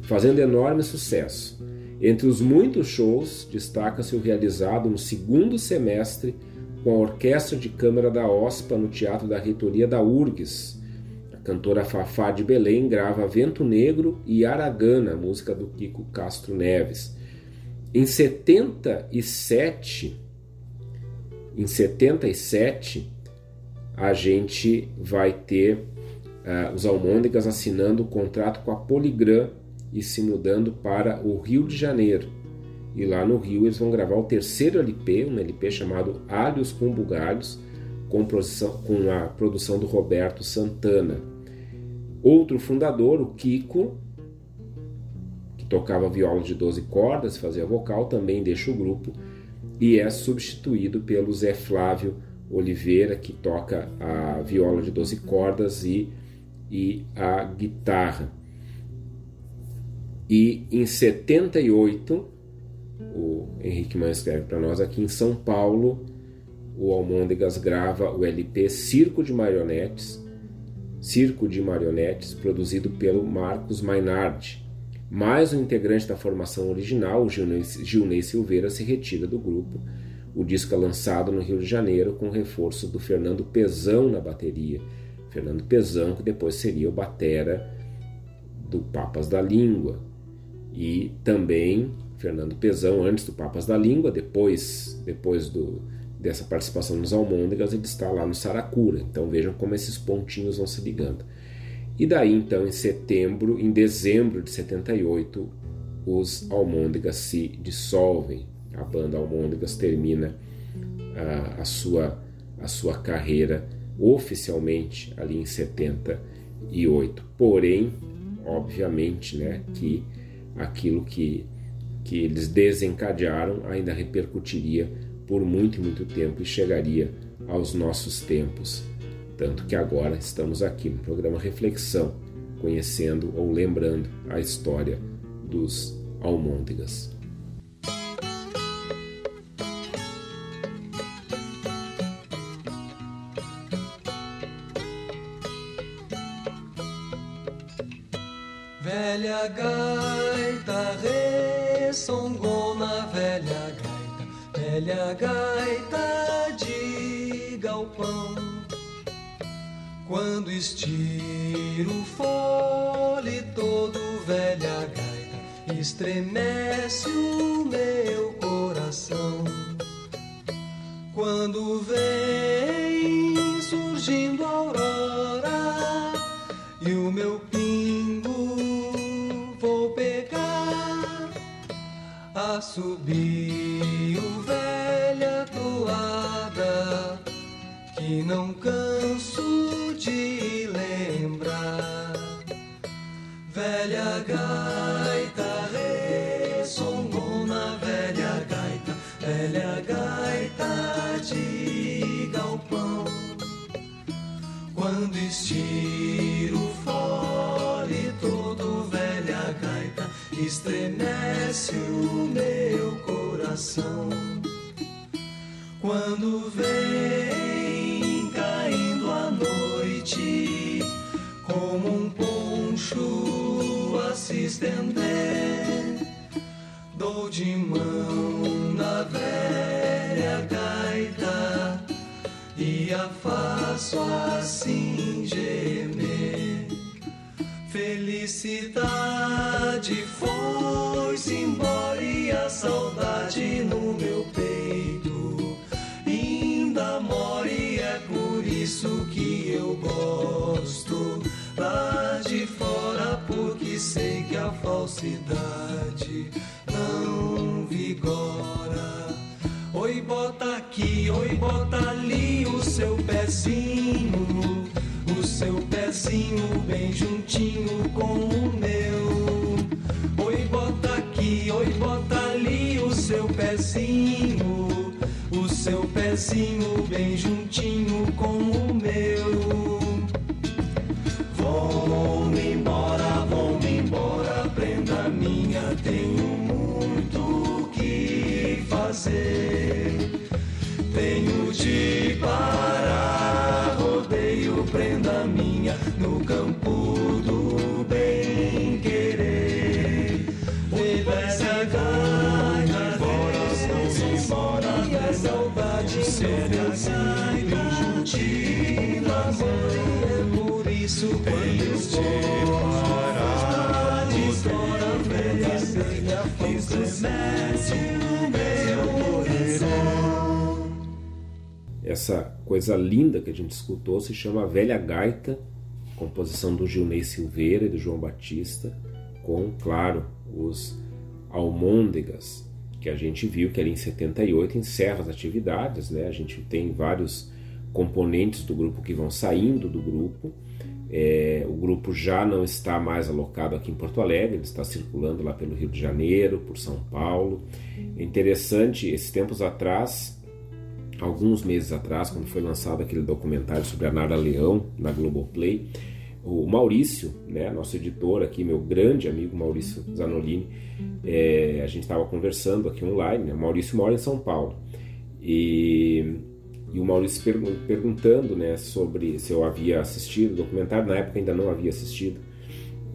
Speaker 2: fazendo enorme sucesso. Entre os muitos shows, destaca-se o realizado no segundo semestre com a Orquestra de Câmara da OSPA no Teatro da Reitoria da URGS. A cantora Fafá de Belém grava Vento Negro e Aragana, música do Kiko Castro Neves. Em 77, em 77, a gente vai ter uh, os Almôndegas assinando o contrato com a Poligram e se mudando para o Rio de Janeiro. E lá no Rio eles vão gravar o terceiro LP, um LP chamado Alhos com Bugalhos, com, com a produção do Roberto Santana. Outro fundador, o Kiko, que tocava viola de 12 cordas, fazia vocal, também deixa o grupo e é substituído pelo Zé Flávio Oliveira, que toca a viola de 12 cordas e, e a guitarra. E em 78, o Henrique Mann escreve para nós aqui em São Paulo, o Almôndegas grava o LP Circo de Marionetes, Circo de Marionetes, produzido pelo Marcos Mainardi. Mais um integrante da formação original, o Gilney Silveira, se retira do grupo. O disco é lançado no Rio de Janeiro com reforço do Fernando Pezão na bateria. Fernando Pezão, que depois seria o batera do Papas da Língua. E também Fernando Pezão, antes do Papas da Língua, depois, depois do, dessa participação nos Almôndegas, ele está lá no Saracura. Então vejam como esses pontinhos vão se ligando. E daí então, em setembro, em dezembro de 78, os Almôndegas se dissolvem. A banda Almôndegas termina a, a, sua, a sua carreira oficialmente ali em 78. Porém, obviamente, né, que aquilo que que eles desencadearam ainda repercutiria por muito e muito tempo e chegaria aos nossos tempos. Tanto que agora estamos aqui no programa Reflexão, conhecendo ou lembrando a história dos almôndegas.
Speaker 3: Velha gaita ressongou na velha gaita, velha gaita de galpão. Quando estiro o fole todo, velha gaita, estremece o meu coração. Quando vem surgindo a aurora e o meu Subiu velha toada que não canso estremece o meu coração. Quando vem caindo a noite como um poncho a se estender dou de mão na velha gaita e a faço assim gemer Felicidade foi-se embora e a saudade no meu peito ainda mora e é por isso que eu gosto lá de fora porque sei que a falsidade não vigora. Oi, bota aqui, oi, bota ali o seu pezinho o seu pezinho bem juntinho com o meu. Oi, bota aqui, oi, bota ali o seu pezinho, o seu pezinho bem juntinho com o meu. Vou-me embora, vou-me embora, prenda minha, tenho muito que fazer. Tenho de parar campo do bem querer. Essa gaita vamos embora, e a saudade será sempre juntinho da mãe. É por isso quando estou parar de fora, velha, velha, estremece o meu coração.
Speaker 2: Essa coisa linda que a gente escutou se chama Velha Gaita, composição do Gilney Silveira e do João Batista, com, claro, os Almôndegas. que a gente viu que ali em 78 encerra as atividades, né? A gente tem vários componentes do grupo que vão saindo do grupo. É, o grupo já não está mais alocado aqui em Porto Alegre, ele está circulando lá pelo Rio de Janeiro, por São Paulo. É interessante, esses tempos atrás, alguns meses atrás, quando foi lançado aquele documentário sobre a Nara Leão na Globoplay, o Maurício, né, nosso editor aqui, meu grande amigo Maurício Zanolini, é, a gente estava conversando aqui online, né, o Maurício mora em São Paulo, e, e o Maurício perguntando né, sobre se eu havia assistido o documentário, na época ainda não havia assistido,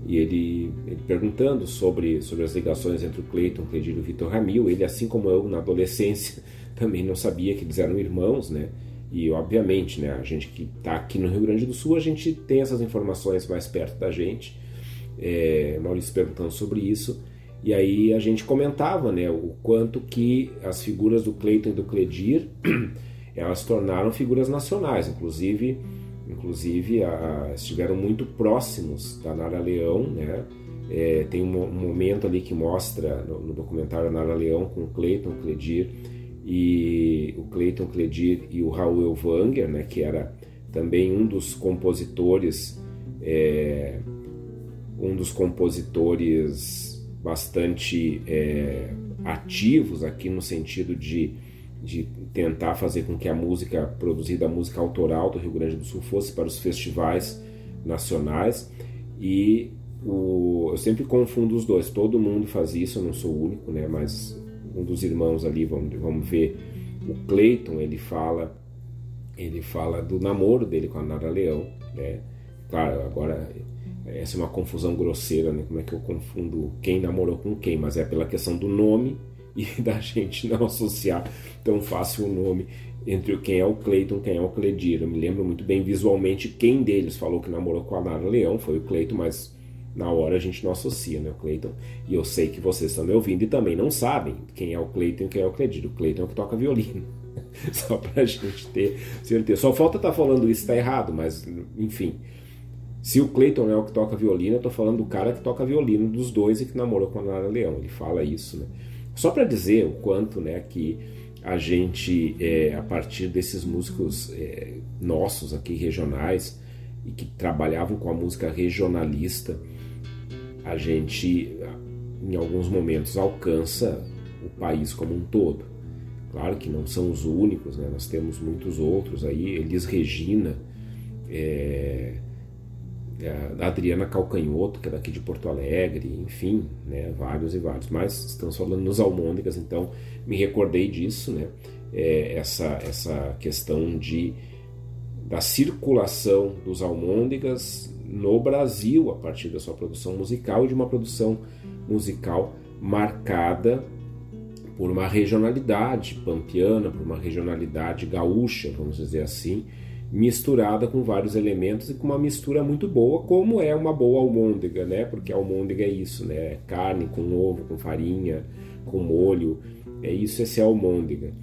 Speaker 2: e ele, ele perguntando sobre, sobre as ligações entre o Cleiton, Cledir e o Vitor Ramil, ele assim como eu na adolescência também não sabia que eles eram irmãos, né, e obviamente, né, a gente que está aqui no Rio Grande do Sul, a gente tem essas informações mais perto da gente. É, Maurício perguntando sobre isso. E aí a gente comentava né, o quanto que as figuras do Cleiton e do Cledir elas tornaram figuras nacionais, inclusive, inclusive a, estiveram muito próximos da Nara Leão, né? É, tem um, um, momento ali que mostra no, no documentário Nara Leão com o Cleiton, Cledir e o Clayton Cledir e o Raul Elvanger, né, que era também um dos compositores, é, um dos compositores bastante é, ativos aqui no sentido de, de tentar fazer com que a música produzida, a música autoral do Rio Grande do Sul fosse para os festivais nacionais. E o, eu sempre confundo os dois, todo mundo faz isso, eu não sou o único, né, mas um dos irmãos ali, vamos, vamos ver, o Clayton, ele fala, ele fala do namoro dele com a Nara Leão, né? Claro, agora essa é uma confusão grosseira, né? Como é que eu confundo quem namorou com quem? Mas é pela questão do nome e da gente não associar tão fácil o nome entre quem é o Cleiton quem é o Cledir. Eu me lembro muito bem visualmente quem deles falou que namorou com a Nara Leão, foi o Cleiton, mas na hora a gente não associa, né, Cleiton? E eu sei que vocês estão me ouvindo e também não sabem quem é o Cleiton e quem é o Cledir. O Cleiton é o que toca violino. Só pra gente ter certeza. Só falta estar tá falando isso, tá errado, mas enfim. Se o Cleiton é o que toca violino, eu tô falando do cara que toca violino dos dois e que namorou com a Nara Leão. Ele fala isso, né? Só para dizer o quanto, né, que a gente, é, a partir desses músicos é, nossos aqui regionais e que trabalhavam com a música regionalista, a gente, em alguns momentos, alcança o país como um todo. Claro que não são os únicos, né? nós temos muitos outros aí, Elis Regina, é, a Adriana Calcanhoto, que é daqui de Porto Alegre, enfim, né? vários e vários. Mas estamos falando nos Almôndegas, então me recordei disso, né? É, essa, essa questão de, da circulação dos Almôndegas no Brasil a partir da sua produção musical e de uma produção musical marcada por uma regionalidade pampiana, por uma regionalidade gaúcha, vamos dizer assim, misturada com vários elementos e com uma mistura muito boa, como é uma boa almôndega, né? Porque a almôndega é isso, né? É carne com ovo, com farinha, com molho, é isso, esse é a almôndega.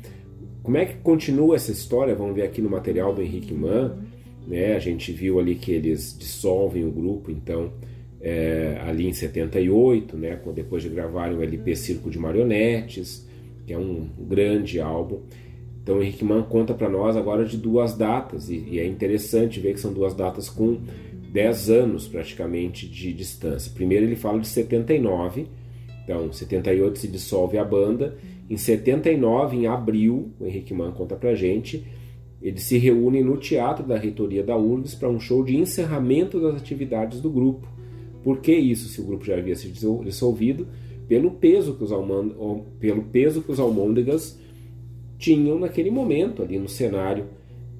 Speaker 2: Como é que continua essa história? Vamos ver aqui no material do Henrique Mann né? A gente viu ali que eles dissolvem o grupo, então, é, ali em 78, né? depois de gravarem o LP Circo de Marionetes, que é um grande álbum. Então, Henrique Mann conta para nós agora de duas datas, e, e é interessante ver que são duas datas com 10 anos praticamente de distância. Primeiro, ele fala de 79, então, 78 se dissolve a banda. Em 79, em abril, o Henrique Mann conta pra gente, eles se reúnem no teatro da reitoria da URGS para um show de encerramento das atividades do grupo. Por que isso, se o grupo já havia se dissolvido? Pelo peso que os, pelo peso que os almôndegas tinham naquele momento ali no cenário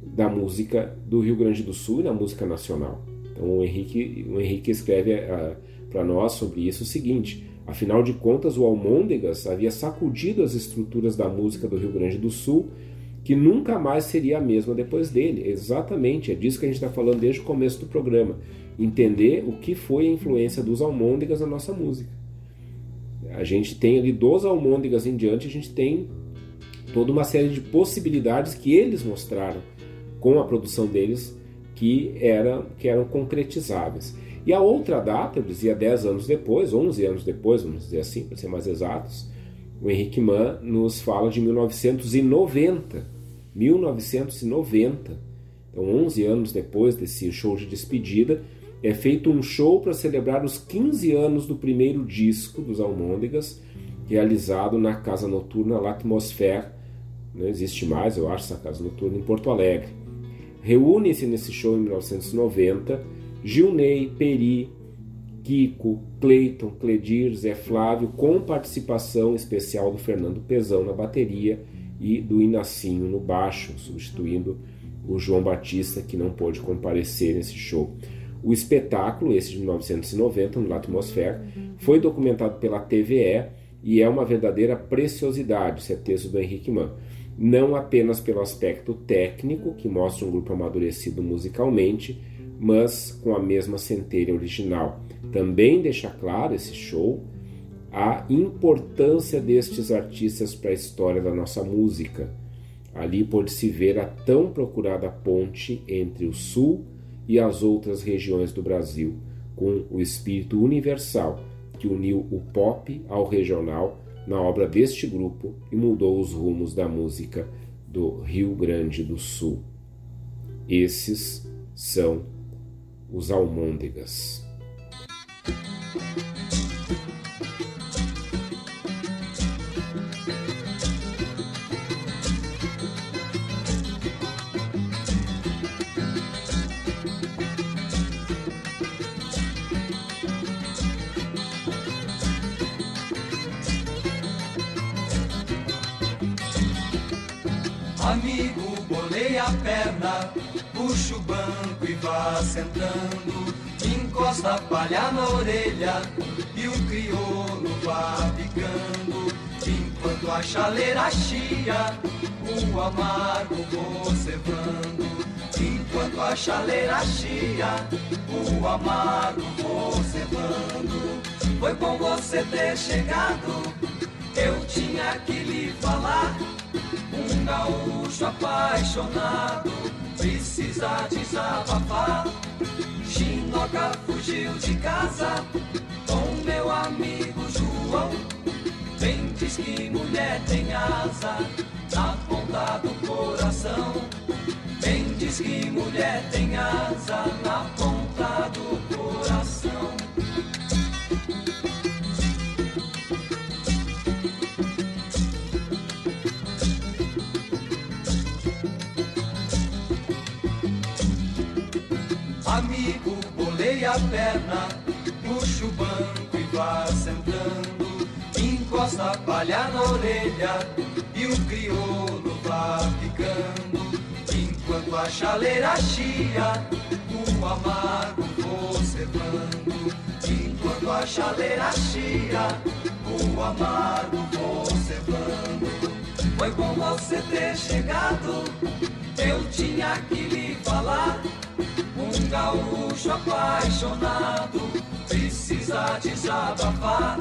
Speaker 2: da música do Rio Grande do Sul e da música nacional. Então o Henrique, o Henrique escreve uh, para nós sobre isso o seguinte: afinal de contas, o Almôndegas havia sacudido as estruturas da música do Rio Grande do Sul que nunca mais seria a mesma depois dele. Exatamente, é disso que a gente está falando desde o começo do programa. Entender o que foi a influência dos almôndegas na nossa música. A gente tem ali dos almôndegas em diante, a gente tem toda uma série de possibilidades que eles mostraram com a produção deles que, era, que eram concretizáveis. E a outra data, eu dizia 10 anos depois, 11 anos depois, vamos dizer assim, para ser mais exatos, o Henrique Mann nos fala de 1990. 1990. Então, 11 anos depois desse show de despedida, é feito um show para celebrar os 15 anos do primeiro disco dos Almôndegas, realizado na Casa Noturna L'Atmosphère. Não existe mais, eu acho, essa Casa Noturna em Porto Alegre. Reúne-se nesse show em 1990 Gilney, Peri, Kiko, Cleiton, Cledir, Zé Flávio, com participação especial do Fernando Pezão na bateria e do Inacinho no baixo, substituindo o João Batista, que não pôde comparecer nesse show. O espetáculo, esse de 1990, no Atmosfera, foi documentado pela TVE e é uma verdadeira preciosidade, esse é texto do Henrique Mann. Não apenas pelo aspecto técnico, que mostra um grupo amadurecido musicalmente, mas com a mesma centelha original. Também deixa claro esse show a importância destes artistas para a história da nossa música. Ali pode-se ver a tão procurada ponte entre o Sul e as outras regiões do Brasil, com o espírito universal que uniu o pop ao regional na obra deste grupo e mudou os rumos da música do Rio Grande do Sul. Esses são os almôndegas.
Speaker 3: Banco e vá sentando. Encosta a palha na orelha e o crioulo vá picando. Enquanto a chaleira chia, o amargo vou cevando. Enquanto a chaleira chia, o amargo vou cevando. Foi bom você ter chegado, eu tinha que lhe falar. Um gaúcho apaixonado precisa desabafar. Chinoca fugiu de casa com meu amigo João. Bem diz que mulher tem asa na ponta do coração. Bem diz que mulher tem asa na ponta a perna, puxa o banco e vá sentando. Encosta a palha na orelha e o crioulo vá ficando. Enquanto a chaleira chia, o amargo cevando. Enquanto a chaleira chia, o amargo cevando. Foi bom você ter chegado, eu tinha que lhe falar. Um gaúcho apaixonado precisa desabafar.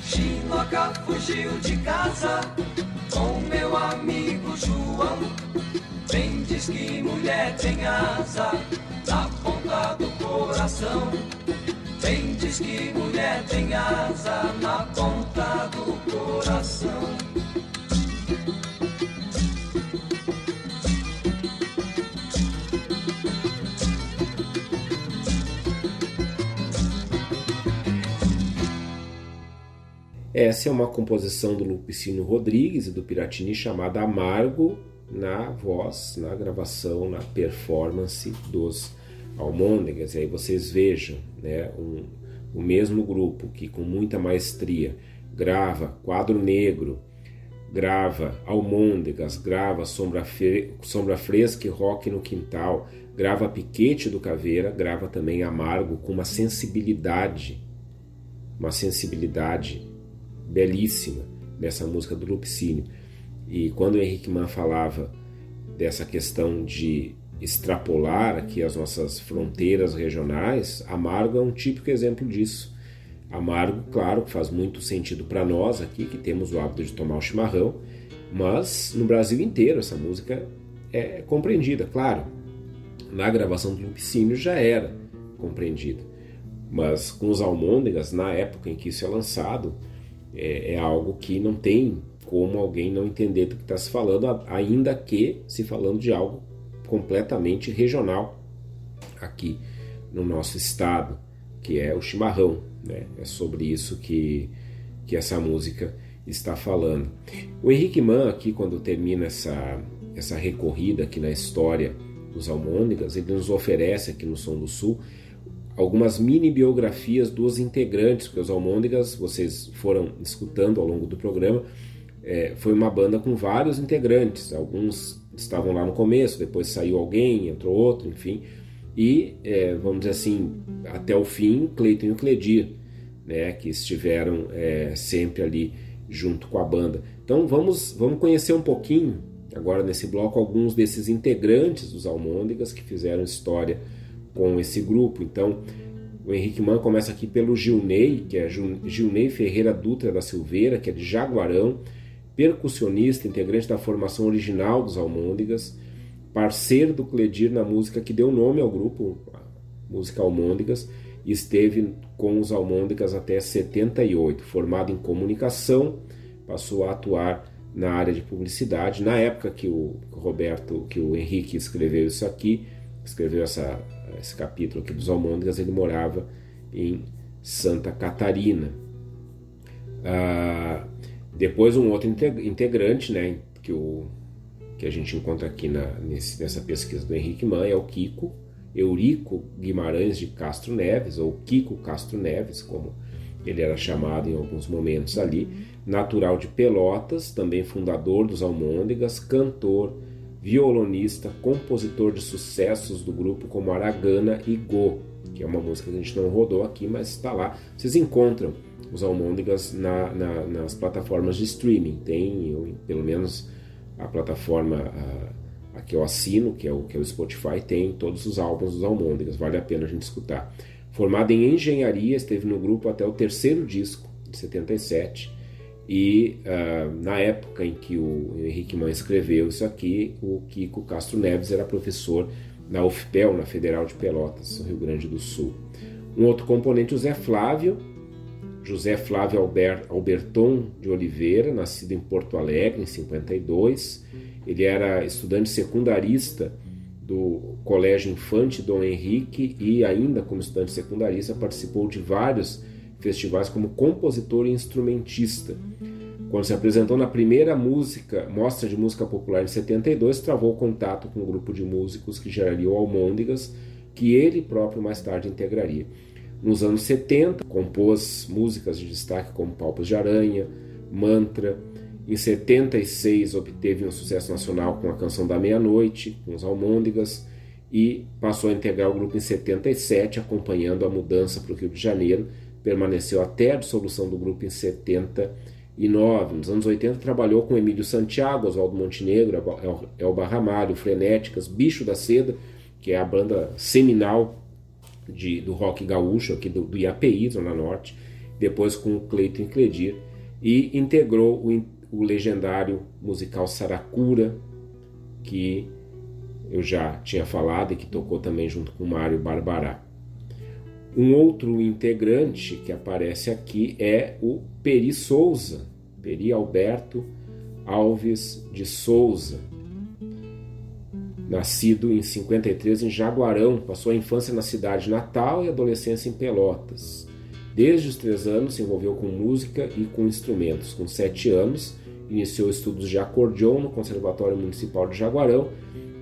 Speaker 3: Chinoca fugiu de casa com meu amigo João. Bem diz que mulher tem asa na ponta do coração. Bem diz que mulher tem asa na ponta do coração.
Speaker 2: Essa é uma composição do Lupicínio Rodrigues e do Piratini chamada Amargo na voz, na gravação, na performance dos Almôndegas. E aí vocês vejam né, um, o mesmo grupo que com muita maestria grava Quadro Negro, grava Almôndegas, grava Sombra, Fre Sombra Fresca e Rock no Quintal, grava Piquete do Caveira, grava também Amargo com uma sensibilidade, uma sensibilidade belíssima dessa música do Lupicínio. E quando o Henrique Mann falava dessa questão de extrapolar aqui as nossas fronteiras regionais, Amargo é um típico exemplo disso. Amargo, claro, faz muito sentido para nós aqui, que temos o hábito de tomar o chimarrão, mas no Brasil inteiro essa música é compreendida, claro. Na gravação do Lupicínio já era compreendida, mas com os Almôndegas, na época em que isso é lançado, É, é algo que não tem como alguém não entender do que está se falando, ainda que se falando de algo completamente regional aqui no nosso estado, que é o chimarrão. Né? É sobre isso que, que essa música está falando. O Henrique Mann, aqui, quando termina essa, essa recorrida aqui na história dos almôndegas, ele nos oferece aqui no Som do Sul algumas mini biografias dos integrantes, porque os almôndegas, vocês foram escutando ao longo do programa, é, foi uma banda com vários integrantes, alguns estavam lá no começo, depois saiu alguém, entrou outro, enfim, e é, vamos dizer assim, até o fim, Cleiton e o Cledir, né, que estiveram é, sempre ali junto com a banda. Então vamos, vamos conhecer um pouquinho agora nesse bloco alguns desses integrantes dos Almôndegas que fizeram história com esse grupo. Então o Henrique Mann começa aqui pelo Gilney, que é Gilney Ferreira Dutra da Silveira, que é de Jaguarão, percussionista, integrante da formação original dos Almôndegas, parceiro do Cledir na música que deu nome ao grupo, música Almôndegas, e esteve com os Almôndegas até 78. Formado em comunicação, passou a atuar na área de publicidade. Na época que o Roberto, que o Henrique escreveu isso aqui, escreveu essa, esse capítulo aqui dos Almôndegas, ele morava em Santa Catarina. Ah, depois um outro integrante, né, que, o, que a gente encontra aqui na, nesse, nessa pesquisa do Henrique Mann é o Kiko Eurico Guimarães de Castro Neves, ou Kiko Castro Neves, como ele era chamado em alguns momentos ali, natural de Pelotas, também fundador dos Almôndegas, cantor, violonista, compositor de sucessos do grupo como Aragana e Go, que é uma música que a gente não rodou aqui, mas está lá. Vocês encontram os almôndegas na, na, nas plataformas de streaming. Tem, eu, pelo menos, a plataforma a, a, que eu assino, que é, o, que é o Spotify, tem todos os álbuns dos almôndegas. Vale a pena a gente escutar. Formado em engenharia, esteve no grupo até o terceiro disco, de 77. E uh, na época em que o Henrique Mann escreveu isso aqui, o Kiko Castro Neves era professor na UFPEL, na Federal de Pelotas, Rio Grande do Sul. Um outro componente, o Zé Flávio, José Flávio Albert, Alberton de Oliveira, nascido em Porto Alegre em 52. Ele era estudante secundarista do Colégio Infante Dom Henrique e ainda como estudante secundarista participou de vários festivais como compositor e instrumentista. Quando se apresentou na primeira música, mostra de música popular em 72, travou contato com um grupo de músicos que geraria o Almôndegas, que ele próprio mais tarde integraria. Nos anos 70, compôs músicas de destaque como Palpos de Aranha, Mantra. Em 76, obteve um sucesso nacional com a canção da Meia-Noite, com os Almôndegas, e passou a integrar o grupo em 77, acompanhando a mudança para o Rio de Janeiro. Permaneceu até a dissolução do grupo em 79. Nos anos 80, trabalhou com Emílio Santiago, Oswaldo Montenegro, Elba Ramalho, Frenéticas, Bicho da Seda, que é a banda seminal de, do rock gaúcho aqui do, do IAPI, Zona Norte, depois com Cleiton Cledir, e integrou o, o legendário musical Saracura, que eu já tinha falado e que tocou também junto com Mário Barbará. Um outro integrante que aparece aqui é o Peri Souza, Peri Alberto Alves de Souza, Nascido em 53 em Jaguarão, passou a infância na cidade natal e adolescência em Pelotas. Desde os três anos se envolveu com música e com instrumentos. Com sete anos, iniciou estudos de acordeon no Conservatório Municipal de Jaguarão,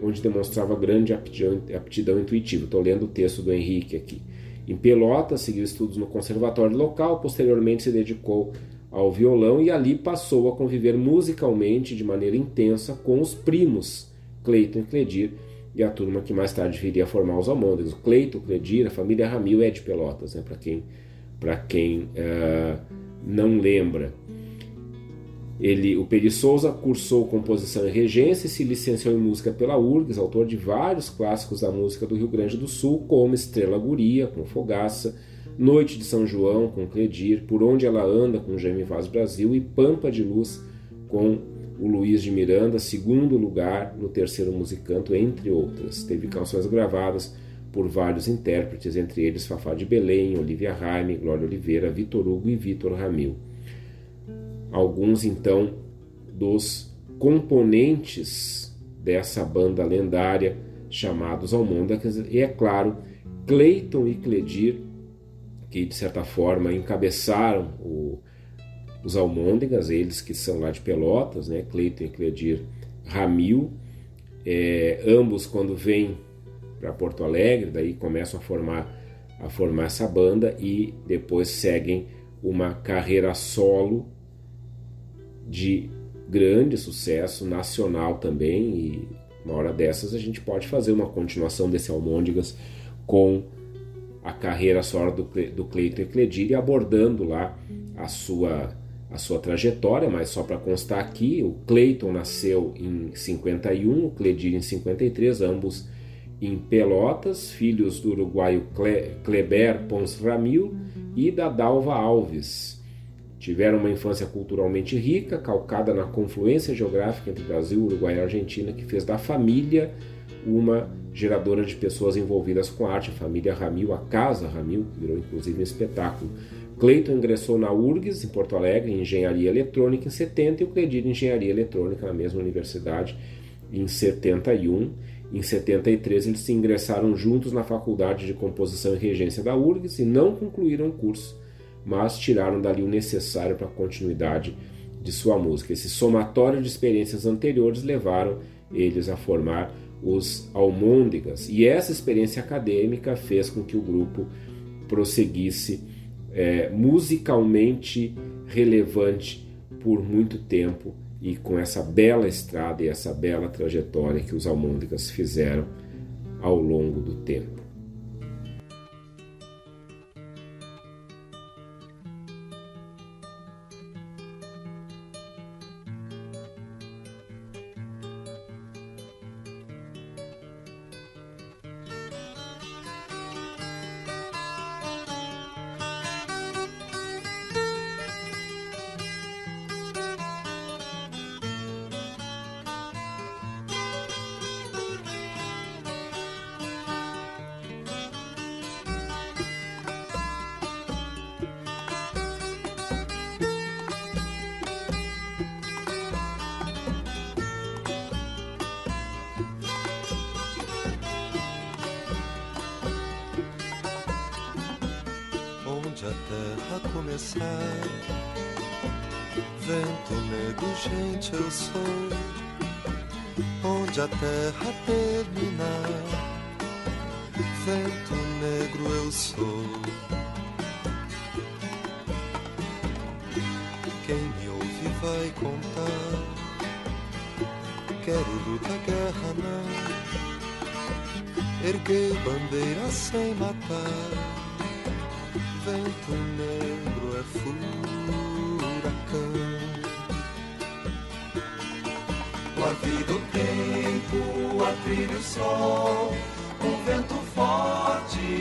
Speaker 2: onde demonstrava grande aptidão, aptidão intuitiva. Estou lendo o texto do Henrique aqui. Em Pelotas, seguiu estudos no conservatório local, posteriormente se dedicou ao violão e ali passou a conviver musicalmente de maneira intensa com os primos Cleiton e Cledir, e a turma que mais tarde viria a formar os Almôndegas. O Cleiton, Cledir, a família Ramil é de Pelotas, né, para quem, pra quem uh, não lembra. Ele, o Peri Souza cursou composição e regência e se licenciou em música pela URGS, autor de vários clássicos da música do Rio Grande do Sul, como Estrela Guria, com Fogaça, Noite de São João, com Cledir, Por Onde Ela Anda, com Jaime Vaz Brasil e Pampa de Luz, com o Luiz de Miranda, segundo lugar no terceiro musicanto, entre outras. Teve canções gravadas por vários intérpretes, entre eles Fafá de Belém, Olivia Raime, Glória Oliveira, Vitor Hugo e Vitor Ramil. Alguns então dos componentes dessa banda lendária chamados Almôndegas e é claro Cleiton e Cledir que de certa forma encabeçaram o, os Almôndegas, eles que são lá de Pelotas, né? Cleiton e Cledir Ramil, é, ambos quando vêm para Porto Alegre, daí começam a formar a formar essa banda e depois seguem uma carreira solo de grande sucesso nacional também e uma hora dessas a gente pode fazer uma continuação desse Almôndegas com a carreira solo do, do Cleiton Ecledir e abordando lá a sua a sua trajetória, mas só para constar aqui, o Cleiton nasceu em 51, o Cledir em 53, ambos em Pelotas, filhos do uruguaio Kleber Pons Ramil e da Dalva Alves. Tiveram uma infância culturalmente rica, calcada na confluência geográfica entre Brasil, Uruguai e Argentina, que fez da família uma geradora de pessoas envolvidas com arte. A família Ramil, a Casa Ramil, virou inclusive um espetáculo. Cleiton ingressou na URGS, em Porto Alegre, em Engenharia Eletrônica, em 70, e o Cledir em Engenharia Eletrônica, na mesma universidade, em 71. Em 73, eles se ingressaram juntos na Faculdade de Composição e Regência da URGS e não concluíram o curso, mas tiraram dali o necessário para a continuidade de sua música. Esse somatório de experiências anteriores levaram eles a formar os Almôndegas, e essa experiência acadêmica fez com que o grupo prosseguisse é, musicalmente relevante por muito tempo e com essa bela estrada e essa bela trajetória que os Almôndegas fizeram ao longo do tempo.
Speaker 3: sou. Quem me ouve vai contar. Quero luta, guerra não. Erguei bandeira sem matar. Vento negro é furacão. O do tempo, atrilha o sol.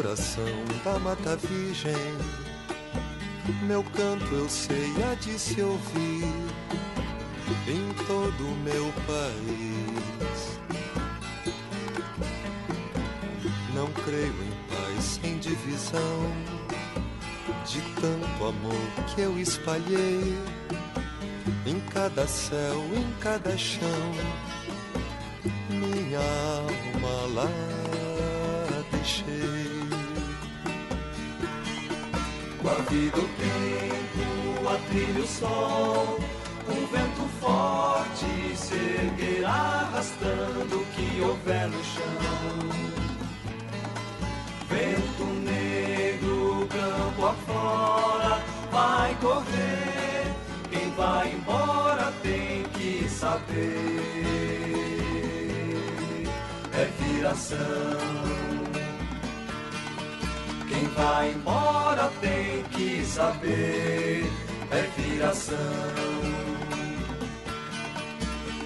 Speaker 3: coração da mata virgem. Meu canto eu sei há de se ouvir em todo o meu país. Não creio em paz sem divisão, de tanto amor que eu espalhei em cada céu, em cada chão minha alma lá deixei.
Speaker 6: Vida o tempo, a trilha o sol, um vento forte se erguerá arrastando o que houver no chão. Vento negro, campo afora, vai correr, quem vai embora tem que saber é viração. Quem vai embora tem que saber, é viração.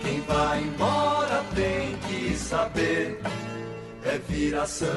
Speaker 7: Quem vai embora tem que saber, é viração.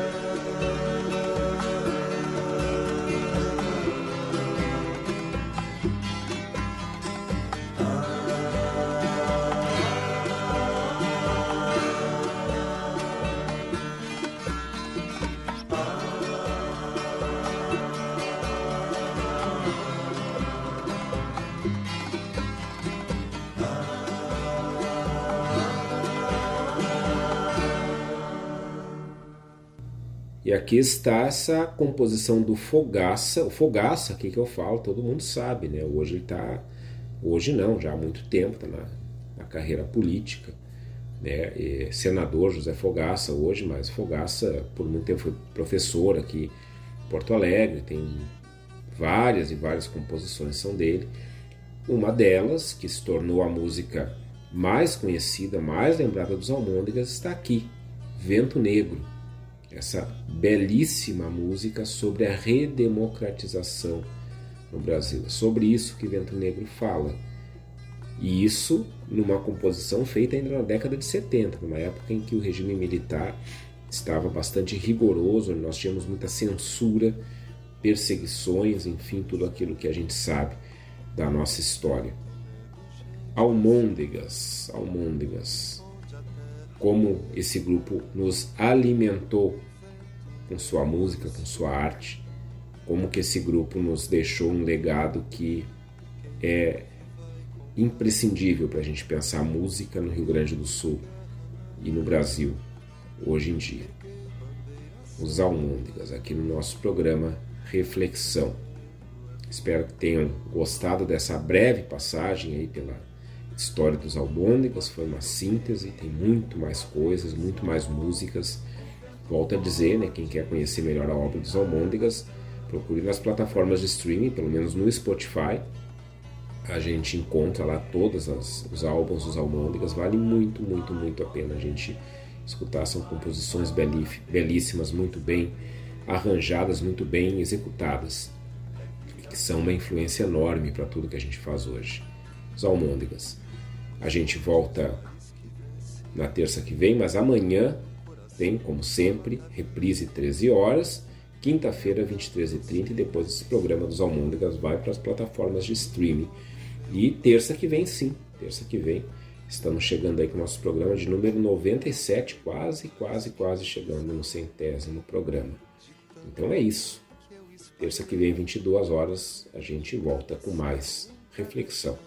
Speaker 2: E aqui está essa composição do Fogaça. O Fogaça, aqui que eu falo, todo mundo sabe, né? Hoje ele está. Hoje não, já há muito tempo, está na, na, carreira política. Né? E senador José Fogaça hoje, mas Fogaça por muito tempo foi professor aqui em Porto Alegre, tem várias e várias composições são dele. Uma delas, que se tornou a música mais conhecida, mais lembrada dos Almôndegas, está aqui, Vento Negro essa belíssima música sobre a redemocratização no Brasil. É sobre isso que Vento Negro fala. E isso numa composição feita ainda na década de 70, numa época em que o regime militar estava bastante rigoroso, nós tínhamos muita censura, perseguições, enfim, tudo aquilo que a gente sabe da nossa história. Almôndegas, almôndegas como esse grupo nos alimentou com sua música, com sua arte, como que esse grupo nos deixou um legado que é imprescindível para a gente pensar música no Rio Grande do Sul e no Brasil hoje em dia. Os Almôndegas, aqui no nosso programa Reflexão. Espero que tenham gostado dessa breve passagem aí pela História dos Albôndegas foi uma síntese, tem muito mais coisas, muito mais músicas. Volto a dizer, né, quem quer conhecer melhor a obra dos Albôndegas, procure nas plataformas de streaming, pelo menos no Spotify. A gente encontra lá todos os álbuns dos Almôndegas, vale muito, muito, muito a pena a gente escutar. São composições belíssimas, muito bem arranjadas, muito bem executadas, que são uma influência enorme para tudo que a gente faz hoje. Os Almôndegas. A gente volta na terça que vem, mas amanhã tem, como sempre, reprise 13 horas, quinta-feira 23h30 e depois esse programa dos Almôndegas vai para as plataformas de streaming. E terça que vem, sim, terça que vem, estamos chegando aí com o nosso programa de número 97, quase, quase, quase chegando no centésimo programa. Então é isso. Terça que vem, 22 horas, a gente volta com mais reflexão.